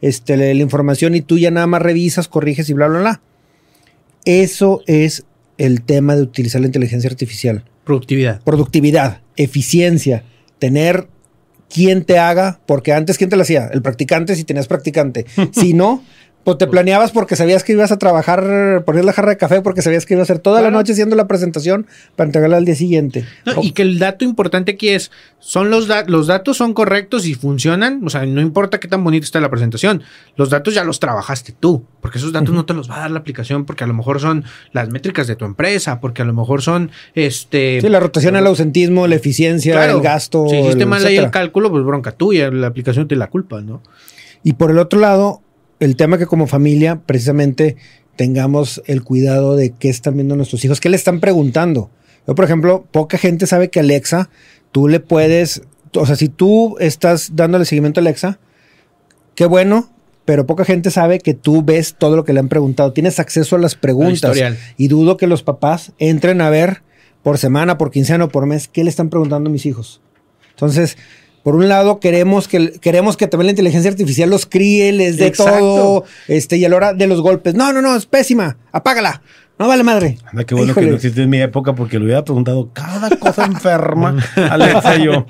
este, la información y tú ya nada más revisas, corriges y bla, bla, bla. Eso es el tema de utilizar la inteligencia artificial. productividad. Productividad, eficiencia, tener quien te haga, porque antes quién te lo hacía, el practicante si tenías practicante. si no, pues te planeabas porque sabías que ibas a trabajar, ponías la jarra de café porque sabías que ibas a hacer toda la noche haciendo la presentación para entregarla al día siguiente. No, O- y que el dato importante aquí es, son los, da- los datos son correctos y funcionan, o sea, no importa qué tan bonita está la presentación, los datos ya los trabajaste tú, porque esos datos no te los va a dar la aplicación, porque a lo mejor son las métricas de tu empresa, porque a lo mejor son, este... Sí, la rotación, el ausentismo, la eficiencia, Claro, el gasto. Si hiciste el mal ahí el cálculo, pues bronca tuya, la aplicación te la culpa, ¿no? Y por el otro lado, el tema que como familia precisamente tengamos el cuidado de qué están viendo nuestros hijos, qué le están preguntando. Yo, por ejemplo, poca gente sabe que Alexa, tú le puedes, o sea, si tú estás dándole seguimiento a Alexa, qué bueno, pero poca gente sabe que tú ves todo lo que le han preguntado, tienes acceso a las preguntas. Y dudo que los papás entren a ver por semana, por quincena o por mes qué le están preguntando a mis hijos. Entonces, por un lado, queremos que, queremos que también la inteligencia artificial los críe, les dé Exacto. todo, este, y a la hora de los golpes. No, no, no, es pésima. Apágala. No vale madre. Anda, qué bueno Híjole. que no existe en mi época porque le hubiera preguntado cada cosa enferma a Alexa y yo.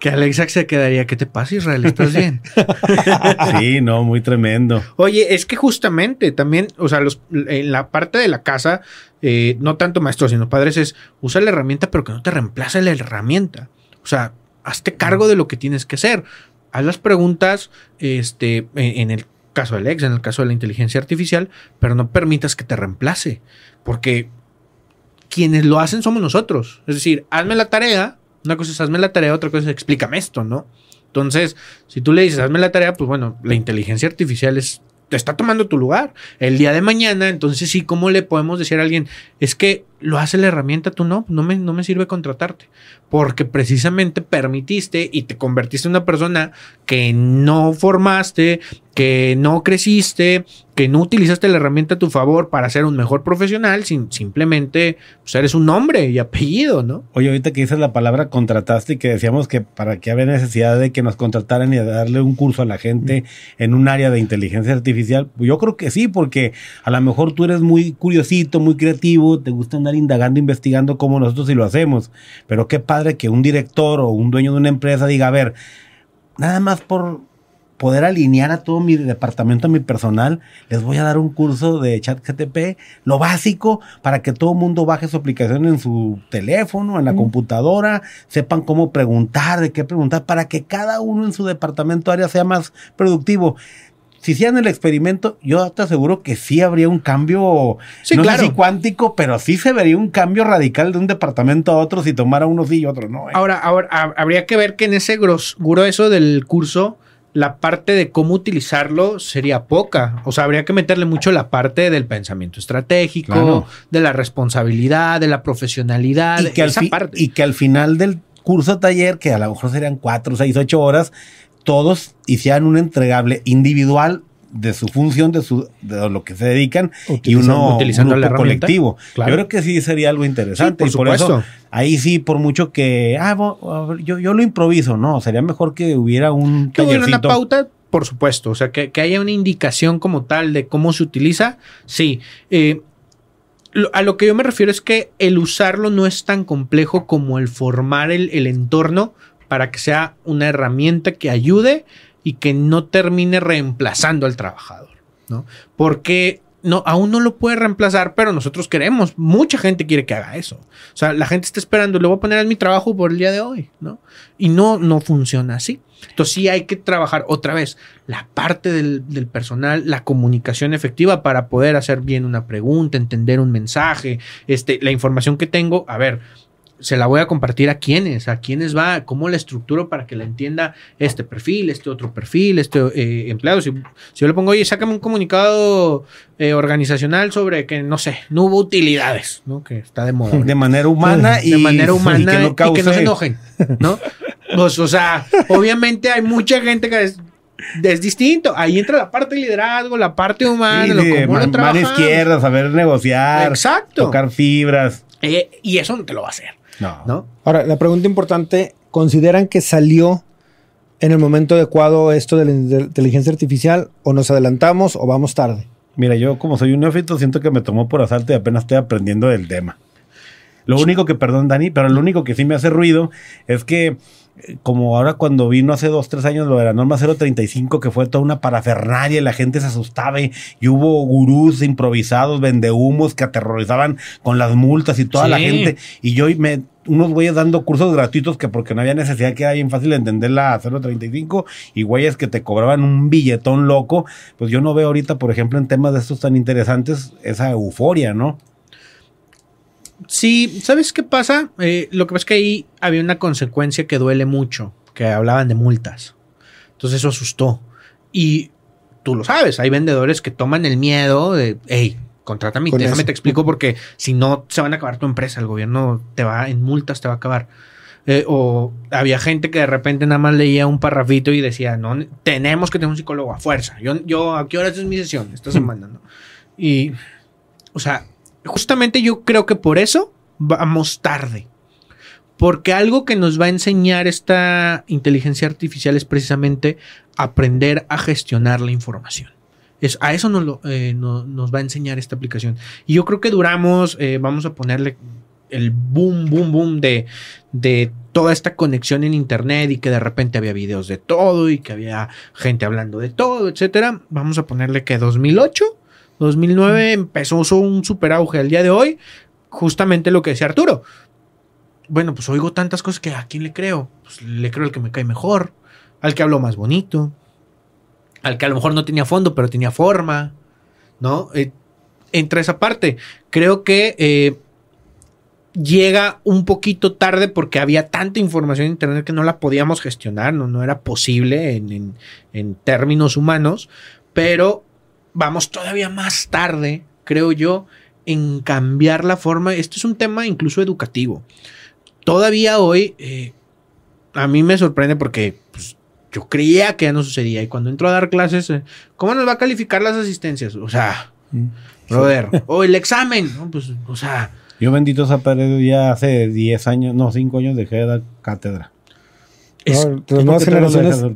Que Alexa se quedaría, ¿qué te pasa Israel? ¿Estás bien? Sí, no, muy tremendo. Oye, es que justamente también, o sea, los, en la parte de la casa, eh, no tanto maestros, sino padres, es usa la herramienta, pero que no te reemplace la herramienta. O sea, hazte cargo de lo que tienes que hacer. Haz las preguntas, este, en, el caso del ex, en el caso de la inteligencia artificial, pero no permitas que te reemplace. Porque quienes lo hacen somos nosotros. Es decir, hazme la tarea. Una cosa es hazme la tarea, otra cosa es explícame esto, ¿no? Entonces, si tú le dices hazme la tarea, pues bueno, la inteligencia artificial te está tomando tu lugar. El día de mañana, entonces sí, ¿cómo le podemos decir a alguien? Es que lo hace la herramienta, tú no, no me, no me sirve contratarte. Porque precisamente permitiste y te convertiste en una persona que no formaste, que no creciste, que no utilizaste la herramienta a tu favor para ser un mejor profesional, sin, simplemente pues, eres un nombre y apellido, ¿no? Oye, ahorita que dices la palabra contrataste y que decíamos que para que había necesidad de que nos contrataran y de darle un curso a la gente en un área de inteligencia artificial, pues yo creo que sí, porque a lo mejor tú eres muy curiosito, muy creativo, te gusta andar indagando, investigando como nosotros sí lo hacemos, pero qué padre que un director o un dueño de una empresa diga, a ver, nada más por poder alinear a todo mi departamento, a mi personal, les voy a dar un curso de chat GTP, lo básico, para que todo el mundo baje su aplicación en su teléfono, en la computadora, sepan cómo preguntar, de qué preguntar, para que cada uno en su departamento área sea más productivo. Si hicieran el experimento, yo te aseguro que sí habría un cambio, Sí, no claro. sé si cuántico, pero sí se vería un cambio radical de un departamento a otro si tomara uno sí y otro no. ¿eh? Ahora, ahora hab- habría que ver que en ese gros- grueso del curso, la parte de cómo utilizarlo sería poca. O sea, habría que meterle mucho la parte del pensamiento estratégico, Claro. de la responsabilidad, de la profesionalidad, y que, al esa fi- parte. y que al final del curso taller, que a lo mejor serían cuatro, seis, ocho horas, todos hicieran un entregable individual de su función, de su de lo que se dedican y uno utilizando un la grupo colectivo. Claro. Yo creo que sí sería algo interesante Sí, por y por eso supuesto. ahí sí por mucho que ah, bo- yo, yo lo improviso, no, sería mejor que hubiera un que hubiera una pauta, por supuesto. O sea, que, que haya una indicación como tal de cómo se utiliza, sí. Eh, lo- a lo que yo me refiero es que el usarlo no es tan complejo como el formar el, el entorno para que sea una herramienta que ayude y que no termine reemplazando al trabajador, ¿no? Porque no, aún no lo puede reemplazar, pero nosotros queremos, mucha gente quiere que haga eso. O sea, la gente está esperando, le voy a poner en mi trabajo por el día de hoy, ¿no? Y no, no funciona así. Entonces sí hay que trabajar otra vez la parte del, del personal, la comunicación efectiva para poder hacer bien una pregunta, entender un mensaje, este, la información que tengo, a ver, se la voy a compartir a quiénes, a quiénes va, cómo la estructuro para que la entienda este perfil, este otro perfil, este eh, empleado. Si, si yo le pongo, oye, sácame un comunicado eh, organizacional sobre que, no sé, no hubo utilidades, ¿no? Que está de moda. de manera humana y de manera humana y que no, y que no se enojen, ¿no? Pues, o sea, obviamente hay mucha gente que es, es distinto. Ahí entra la parte de liderazgo, la parte humana, Sí, lo cómo lo man- mano trabajamos. izquierda, saber negociar, Exacto. tocar fibras. Eh, y eso no te lo va a hacer, No. ¿no? Ahora, la pregunta importante, ¿consideran que salió en el momento adecuado esto de la inteligencia artificial o nos adelantamos o vamos tarde? Mira, yo como soy un neófito, siento que me tomó por asalto y apenas estoy aprendiendo del tema. Lo único que, perdón, Dani, pero lo único que sí me hace ruido es que, como ahora cuando vino hace dos, tres años lo de la norma 035, que fue toda una parafernalia y la gente se asustaba y, y hubo gurús improvisados, vendehumos que aterrorizaban con las multas y toda la gente. Y yo me, unos güeyes dando cursos gratuitos que porque no había necesidad que era bien fácil entender la 035 y güeyes que te cobraban un billetón loco, pues yo no veo ahorita, por ejemplo, en temas de estos tan interesantes, esa euforia, ¿no? Sí, ¿sabes qué pasa? Eh, lo que pasa es que ahí había una consecuencia que duele mucho, que hablaban de multas. Entonces eso asustó. Y tú lo sabes, hay vendedores que toman el miedo de, hey, contrátame Con déjame eso. te explico porque si no se van a acabar tu empresa, el gobierno te va en multas, te va a acabar. Eh, o había gente que de repente nada más leía un parrafito y decía, no, tenemos que tener un psicólogo a fuerza. Yo, yo ¿a qué horas es mi sesión? Esta semana, ¿no? Y, o sea, justamente yo creo que por eso vamos tarde. Porque algo que nos va a enseñar esta inteligencia artificial es precisamente aprender a gestionar la información. Es, a eso nos, lo, eh, no- nos va a enseñar esta aplicación. Y yo creo que duramos, eh, vamos a ponerle el boom, boom, boom de, de toda esta conexión en internet y que de repente había videos de todo y que había gente hablando de todo, etcétera. Vamos a ponerle que 2008, 2009 empezó un super auge. Al día de hoy, justamente lo que decía Arturo. Bueno, pues oigo tantas cosas que a quién le creo. Pues le creo al que me cae mejor, al que habló más bonito, al que a lo mejor no tenía fondo, pero tenía forma, ¿no? Eh, entra esa parte. Creo que eh, llega un poquito tarde porque había tanta información en internet que no la podíamos gestionar, no, no era posible en, en- en términos humanos, pero vamos todavía más tarde, creo yo, en cambiar la forma. Esto es un tema incluso educativo. Todavía hoy, eh, a mí me sorprende porque pues, yo creía que ya no sucedía. Y cuando entro a dar clases, eh, ¿cómo nos va a calificar las asistencias? O sea, Mm. brother, o el examen, ¿no? Pues, o sea, Yo bendito esa pared ya hace 10 años, no, 5 años dejé de dar cátedra. es- No,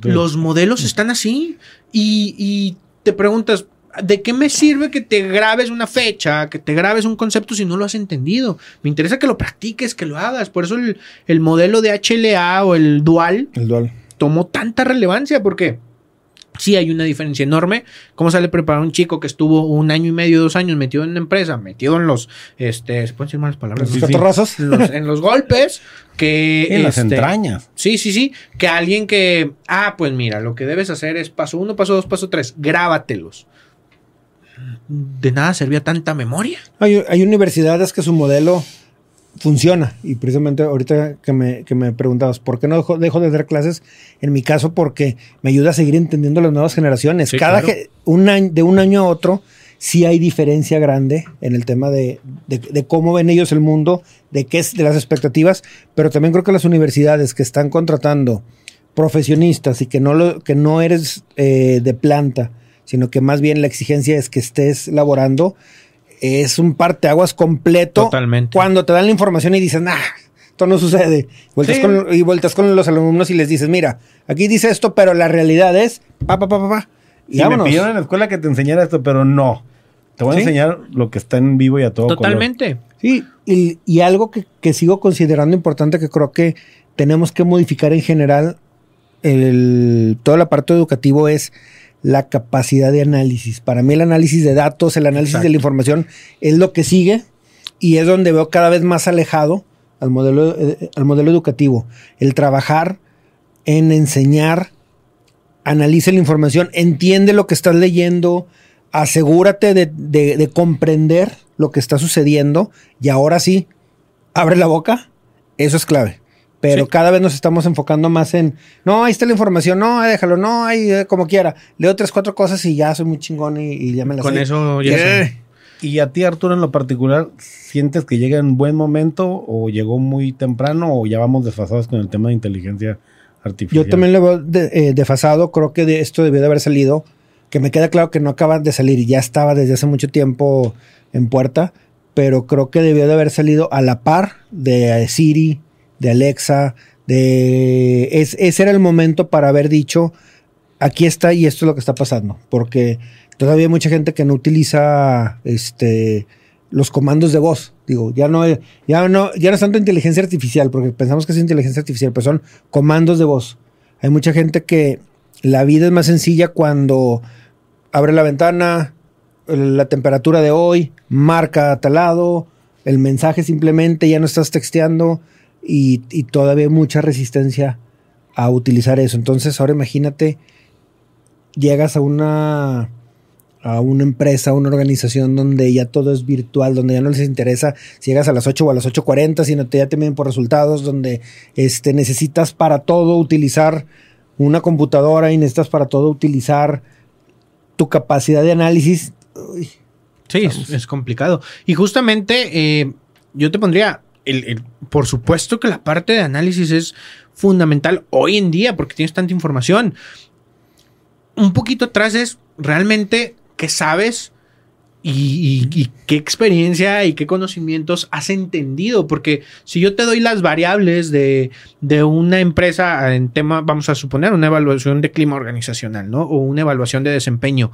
los modelos están así. Y, y te preguntas, ¿de qué me sirve que te grabes una fecha, que te grabes un concepto si no lo has entendido? Me interesa que lo practiques, que lo hagas. Por eso el, el modelo de HLA o el dual El dual. tomó tanta relevancia porque sí hay una diferencia enorme. ¿Cómo sale preparar un chico que estuvo un año y medio, dos años metido en una empresa, metido en los, este, ¿se pueden decir malas palabras? Catorrazos. Los, en los golpes que... En las este, entrañas. Sí, sí, sí. Que alguien que, ah, pues mira, lo que debes hacer es paso uno, paso dos, paso tres, grábatelos. De nada servía tanta memoria. Hay, hay universidades que su modelo funciona. Y precisamente ahorita que me, que me preguntabas, ¿por qué no dejo, dejo de dar clases? En mi caso, porque me ayuda a seguir entendiendo las nuevas generaciones. Sí, Cada claro. un año, de un año a otro, sí hay diferencia grande en el tema de, de- de cómo ven ellos el mundo, de qué es de las expectativas, pero también creo que las universidades que están contratando profesionistas y que no, lo, que no eres eh, de planta, sino que más bien la exigencia es que estés laborando, es un parteaguas completo Totalmente. cuando te dan la información y dices, nah, esto no sucede. Vueltas Sí. con, y vueltas con los alumnos y les dices, mira, aquí dice esto, pero la realidad es, pa, pa, pa, pa, pa. Y Y me pidieron en la escuela que te enseñara esto, pero no. Te voy a ¿Sí? enseñar lo que está en vivo y a todo color. Totalmente. Sí, y, y algo que, que sigo considerando importante que creo que tenemos que modificar en general el, todo el aparato educativo es la capacidad de análisis. Para mí el análisis de datos, el análisis Exacto. de la información es lo que sigue y es donde veo cada vez más alejado al modelo, eh, al modelo educativo. El trabajar en enseñar, analiza la información, entiende lo que estás leyendo, asegúrate de, de- de comprender lo que está sucediendo y ahora sí, abre la boca, eso es clave. Pero Sí. cada vez nos estamos enfocando más en, no, ahí está la información, no, déjalo, no, ahí eh, como quiera. Leo tres, cuatro cosas y ya soy muy chingón y, y ya me las Con sé. eso ya ¿Qué? sé. Y a ti, Arturo, en lo particular, ¿sientes que llega en buen momento o llegó muy temprano o ya vamos desfasados con el tema de inteligencia artificial? Yo también lo veo de- eh, desfasado, creo que de esto debió de haber salido, que me queda claro que no acaba de salir y ya estaba desde hace mucho tiempo en puerta, pero creo que debió de haber salido a la par de Siri, de Alexa, de... Es, ese era el momento para haber dicho, aquí está y esto es lo que está pasando, porque todavía hay mucha gente que no utiliza este los comandos de voz. Digo, ya no, ya no, ya no es tanto inteligencia artificial, porque pensamos que es inteligencia artificial, pero son comandos de voz. Hay mucha gente que la vida es más sencilla cuando abre la ventana, la temperatura de hoy, marca a tal lado, el mensaje simplemente, ya no estás texteando y, y todavía hay mucha resistencia a utilizar eso. Entonces, ahora imagínate, llegas a una a una empresa, a una organización donde ya todo es virtual, donde ya no les interesa si llegas a las 8 o a las 8.40, sino te ya te miden por resultados, donde este, necesitas para todo utilizar una computadora y necesitas para todo utilizar tu capacidad de análisis. Uy, Sí, es, es complicado. Y justamente eh, yo te pondría, por supuesto que la parte de análisis es fundamental hoy en día porque tienes tanta información. Un poquito atrás es realmente qué sabes y, y- y qué experiencia y qué conocimientos has entendido. Porque si yo te doy las variables de, de una empresa en tema, vamos a suponer, una evaluación de clima organizacional, ¿no? O una evaluación de desempeño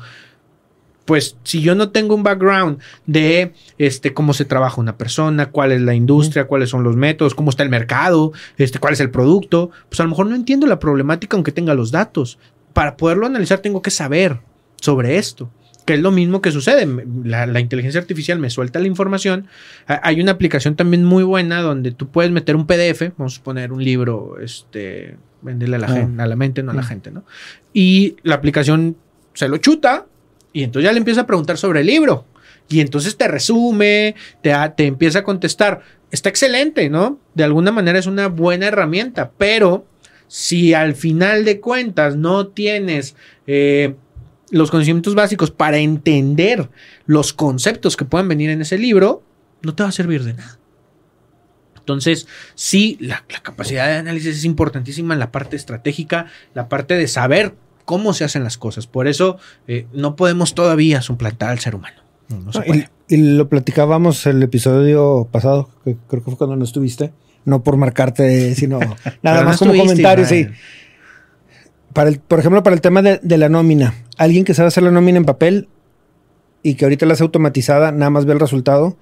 pues si yo no tengo un background de este cómo se trabaja una persona, cuál es la industria, cuáles son los métodos, cómo está el mercado, este cuál es el producto, pues a lo mejor no entiendo la problemática aunque tenga los datos. Para poderlo analizar tengo que saber sobre esto. Que es lo mismo que sucede. La, la inteligencia artificial me suelta la información. Ha- Hay una aplicación también muy buena donde tú puedes meter un PDF, vamos a poner un libro, este, venderle a la, Ah. gen- a la mente, no a la Mm. gente, ¿no? Y la aplicación se lo chuta y entonces ya le empieza a preguntar sobre el libro. Y entonces te resume, te, empieza a contestar. Está excelente, ¿no? De alguna manera es una buena herramienta, pero si al final de cuentas no tienes eh, los conocimientos básicos para entender los conceptos que puedan venir en ese libro, no te va a servir de nada. Entonces, sí, la, capacidad de análisis es importantísima en la parte estratégica, la parte de saber cómo se hacen las cosas. Por eso eh, no podemos todavía suplantar al ser humano. No, no se puede. Y, y, lo platicábamos el episodio pasado, que creo que fue cuando no estuviste. No por marcarte, sino nada más no como comentario, sí. Para el, por ejemplo, para el tema de, de la nómina. Alguien que sabe hacer la nómina en papel y que ahorita la hace automatizada, nada más ve el resultado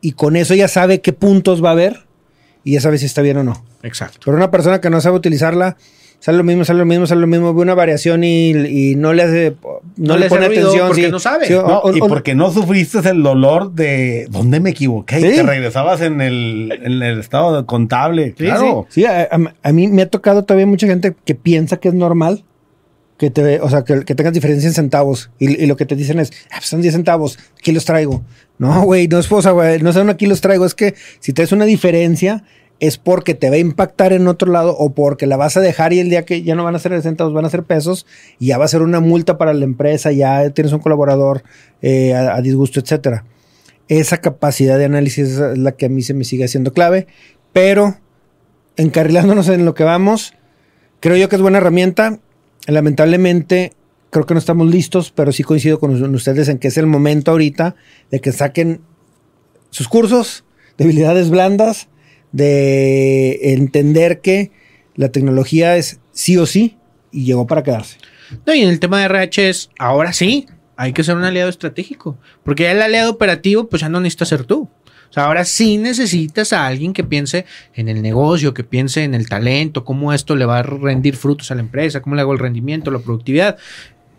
y con eso ya sabe qué puntos va a haber y ya sabe si está bien o no. Exacto. Pero una persona que no sabe utilizarla, sale lo mismo, sale lo mismo, sale lo mismo, ve una variación y, y no le hace, no, No le le pone atención. porque sí. no sabe. Sí, o- No, o- y o- porque no sufriste el dolor de dónde me equivoqué y Sí. te regresabas en el, en el estado contable. Sí, claro. Sí, a, a- a mí me ha tocado todavía mucha gente que piensa que es normal que te, o sea, que, que tengas diferencia en centavos y, y lo que te dicen es, ah, pues son 10 centavos, aquí los traigo. No, güey, no es, o sea, güey, no son aquí los traigo, es que si te es una diferencia es porque te va a impactar en otro lado o porque la vas a dejar y el día que ya no van a ser centavos, van a ser pesos y ya va a ser una multa para la empresa, ya tienes un colaborador eh, a, disgusto, etcétera. Esa capacidad de análisis es la que a mí se me sigue haciendo clave, pero encarrilándonos en lo que vamos, creo yo que es buena herramienta. Lamentablemente, creo que no estamos listos, pero sí coincido con ustedes en que es el momento ahorita de que saquen sus cursos de habilidades blandas, de entender que la tecnología es sí o sí y llegó para quedarse. No, y en el tema de RH es, ahora sí, hay que ser un aliado estratégico. Porque ya el aliado operativo, pues ya no necesita ser tú. O sea, ahora sí necesitas a alguien que piense en el negocio, que piense en el talento, cómo esto le va a rendir frutos a la empresa, cómo le hago el rendimiento, la productividad.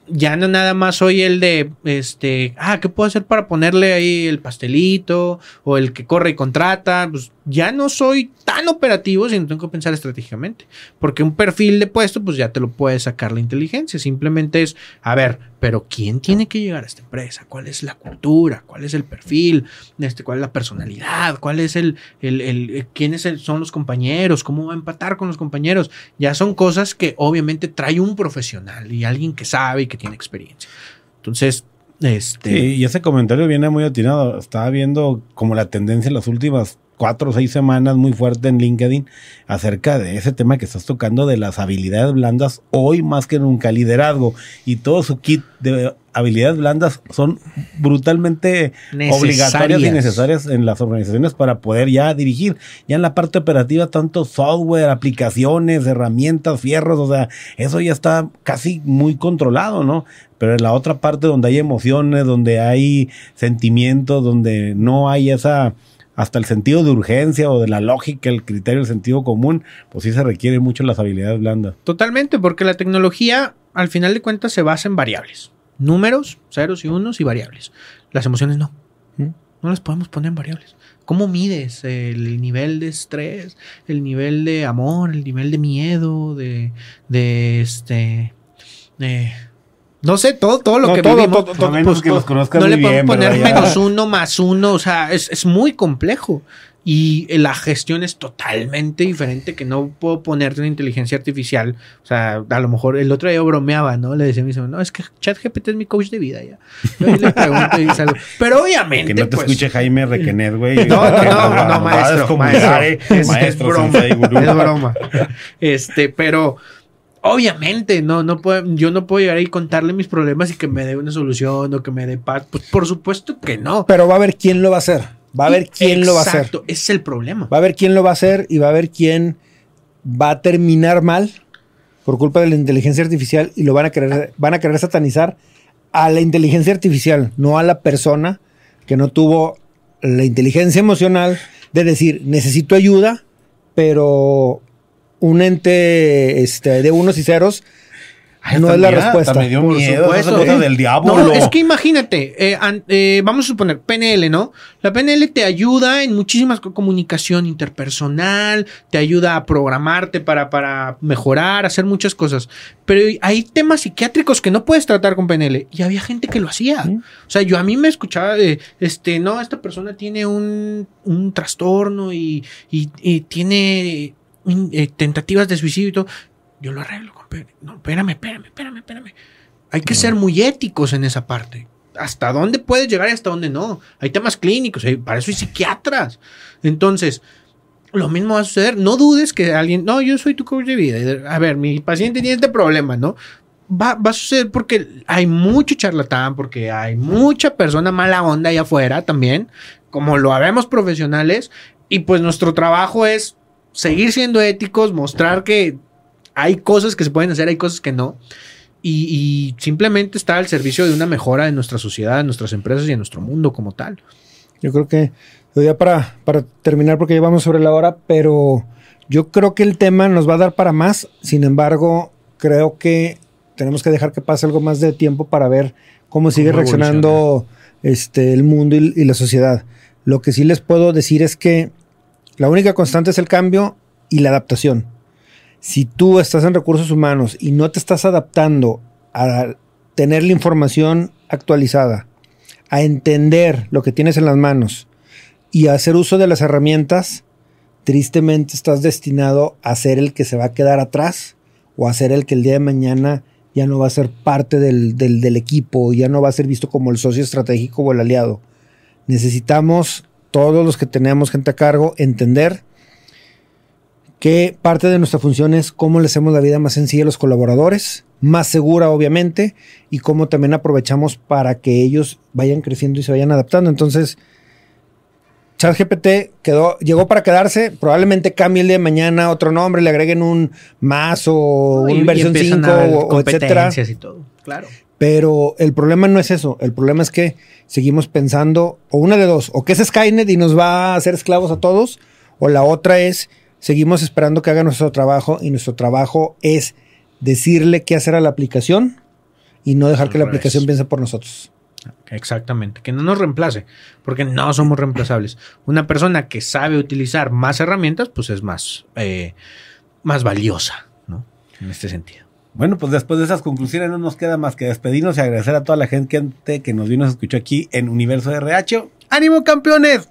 Ya no nada más soy el de, este, ah, ¿qué puedo hacer para ponerle ahí el pastelito? O el que corre y contrata. Pues ya no soy tan operativo, sino tengo que pensar estratégicamente. Porque un perfil de puesto, pues ya te lo puede sacar la inteligencia. Simplemente es, a ver, pero ¿quién tiene que llegar a esta empresa? ¿Cuál es la cultura? ¿Cuál es el perfil? Este, ¿Cuál es la personalidad? ¿Cuál es el, el, el- eh, quiénes son los compañeros? ¿Cómo va a empatar con los compañeros? Ya son cosas que obviamente trae un profesional y alguien que sabe y que tiene experiencia. Entonces, este... Y ese comentario viene muy atinado. Estaba viendo como la tendencia en las últimas cuatro o seis semanas muy fuerte en LinkedIn acerca de ese tema que estás tocando de las habilidades blandas hoy más que nunca, liderazgo y todo su kit de habilidades blandas son brutalmente Necesarias. obligatorias y necesarias en las organizaciones para poder ya dirigir. Ya en la parte operativa, tanto software, aplicaciones, herramientas, fierros, o sea, eso ya está casi muy controlado, ¿no? Pero en la otra parte donde hay emociones, donde hay sentimientos, donde no hay esa hasta el sentido de urgencia o de la lógica, el criterio, el sentido común, pues sí se requieren mucho las habilidades blandas. Totalmente, porque la tecnología al final de cuentas se basa en variables. Números, ceros y unos y variables. Las emociones no. No las podemos poner en variables. ¿Cómo mides el nivel de estrés, el nivel de amor, el nivel de miedo, de, de este... de- no sé, todo, todo lo No, que todo, vivimos, todo, todo, menos que los conozcas no muy le podemos bien, poner menos uno más uno, o sea, es, es muy complejo. Y la gestión es totalmente diferente que no puedo ponerte una inteligencia artificial. O sea, a lo mejor el otro día bromeaba, ¿no? Le decía a mi señor, no, es que ChatGPT es mi coach de vida ya. Yo ahí le pregunto y salgo. Pero obviamente. Que no te pues, escuche Jaime Requenet, güey. No, no, Que no, no, maestro, maestro. eh. Es, Maestro, es broma. Es broma. Este, pero obviamente no, no puedo, yo no puedo llegar ahí y contarle mis problemas y que me dé una solución o que me dé paz. Pues por supuesto que no. Pero va a haber quién lo va a hacer. Va a haber quién lo va a hacer. Exacto, ese es el problema. Va a haber quién lo va a hacer y va a haber quién va a terminar mal por culpa de la inteligencia artificial y lo van a querer, van a querer satanizar a la inteligencia artificial, no a la persona que no tuvo la inteligencia emocional de decir, necesito ayuda, pero un ente este, de unos y ceros Ay, no es la respuesta. me dio Por miedo, supuesto, esa cosa ¿eh? del diablo. No, es que imagínate, eh, an- eh, vamos a suponer PNL, ¿no? La PNL te ayuda en muchísimas co- comunicación interpersonal, te ayuda a programarte para, para mejorar, hacer muchas cosas. Pero hay temas psiquiátricos que no puedes tratar con PNL y había gente que lo hacía. O sea, yo a mí me escuchaba, de, este, no, esta persona tiene un, un trastorno y, y- y tiene eh, tentativas de suicidio y todo. Yo lo arreglo PNL. No, espérame, espérame, espérame, espérame. Hay que ser muy éticos en esa parte. ¿Hasta dónde puedes llegar y hasta dónde no? Hay temas clínicos, para eso hay psiquiatras. Entonces, lo mismo va a suceder. No dudes que alguien, no, yo soy tu coach de vida. A ver, mi paciente tiene este problema, ¿no? Va, va a suceder porque hay mucho charlatán, porque hay mucha persona mala onda allá afuera también, como lo habemos profesionales, y pues nuestro trabajo es seguir siendo éticos, mostrar que hay cosas que se pueden hacer, hay cosas que no, y, y simplemente estar al servicio de una mejora de nuestra sociedad, de nuestras empresas y de nuestro mundo como tal. Yo creo que ya para, para terminar, porque ya vamos sobre la hora, pero yo creo que el tema nos va a dar para más. Sin embargo, creo que tenemos que dejar que pase algo más de tiempo para ver cómo sigue Cómo reaccionando este, el mundo y, y la sociedad. Lo que sí les puedo decir es que la única constante es el cambio y la adaptación. Si tú estás en recursos humanos y no te estás adaptando a tener la información actualizada, a entender lo que tienes en las manos y a hacer uso de las herramientas, tristemente estás destinado a ser el que se va a quedar atrás o a ser el que el día de mañana ya no va a ser parte del, del, equipo, ya no va a ser visto como el socio estratégico o el aliado. Necesitamos, todos los que tenemos gente a cargo, entender que parte de nuestra función es cómo le hacemos la vida más sencilla a los colaboradores, más segura obviamente, y cómo también aprovechamos para que ellos vayan creciendo y se vayan adaptando. Entonces, ChatGPT quedó, llegó para quedarse, probablemente cambie el día de mañana otro nombre, le agreguen un más o Y- y versión empiezan 5 a haber o, o etcétera. y todo. Claro. Pero el problema no es eso. El problema es que seguimos pensando, o una de dos, o que es Skynet y nos va a hacer esclavos a todos, o la otra es, seguimos esperando que haga nuestro trabajo y nuestro trabajo es decirle qué hacer a la aplicación y no dejar Al que la aplicación piense por nosotros. Exactamente, que no nos reemplace, porque no somos reemplazables. Una persona que sabe utilizar más herramientas, pues es más, eh, más valiosa, ¿no? En este sentido. Bueno, pues después de esas conclusiones no nos queda más que despedirnos y agradecer a toda la gente que nos vino y nos escuchó aquí en Universo RH. ¡Ánimo, campeones!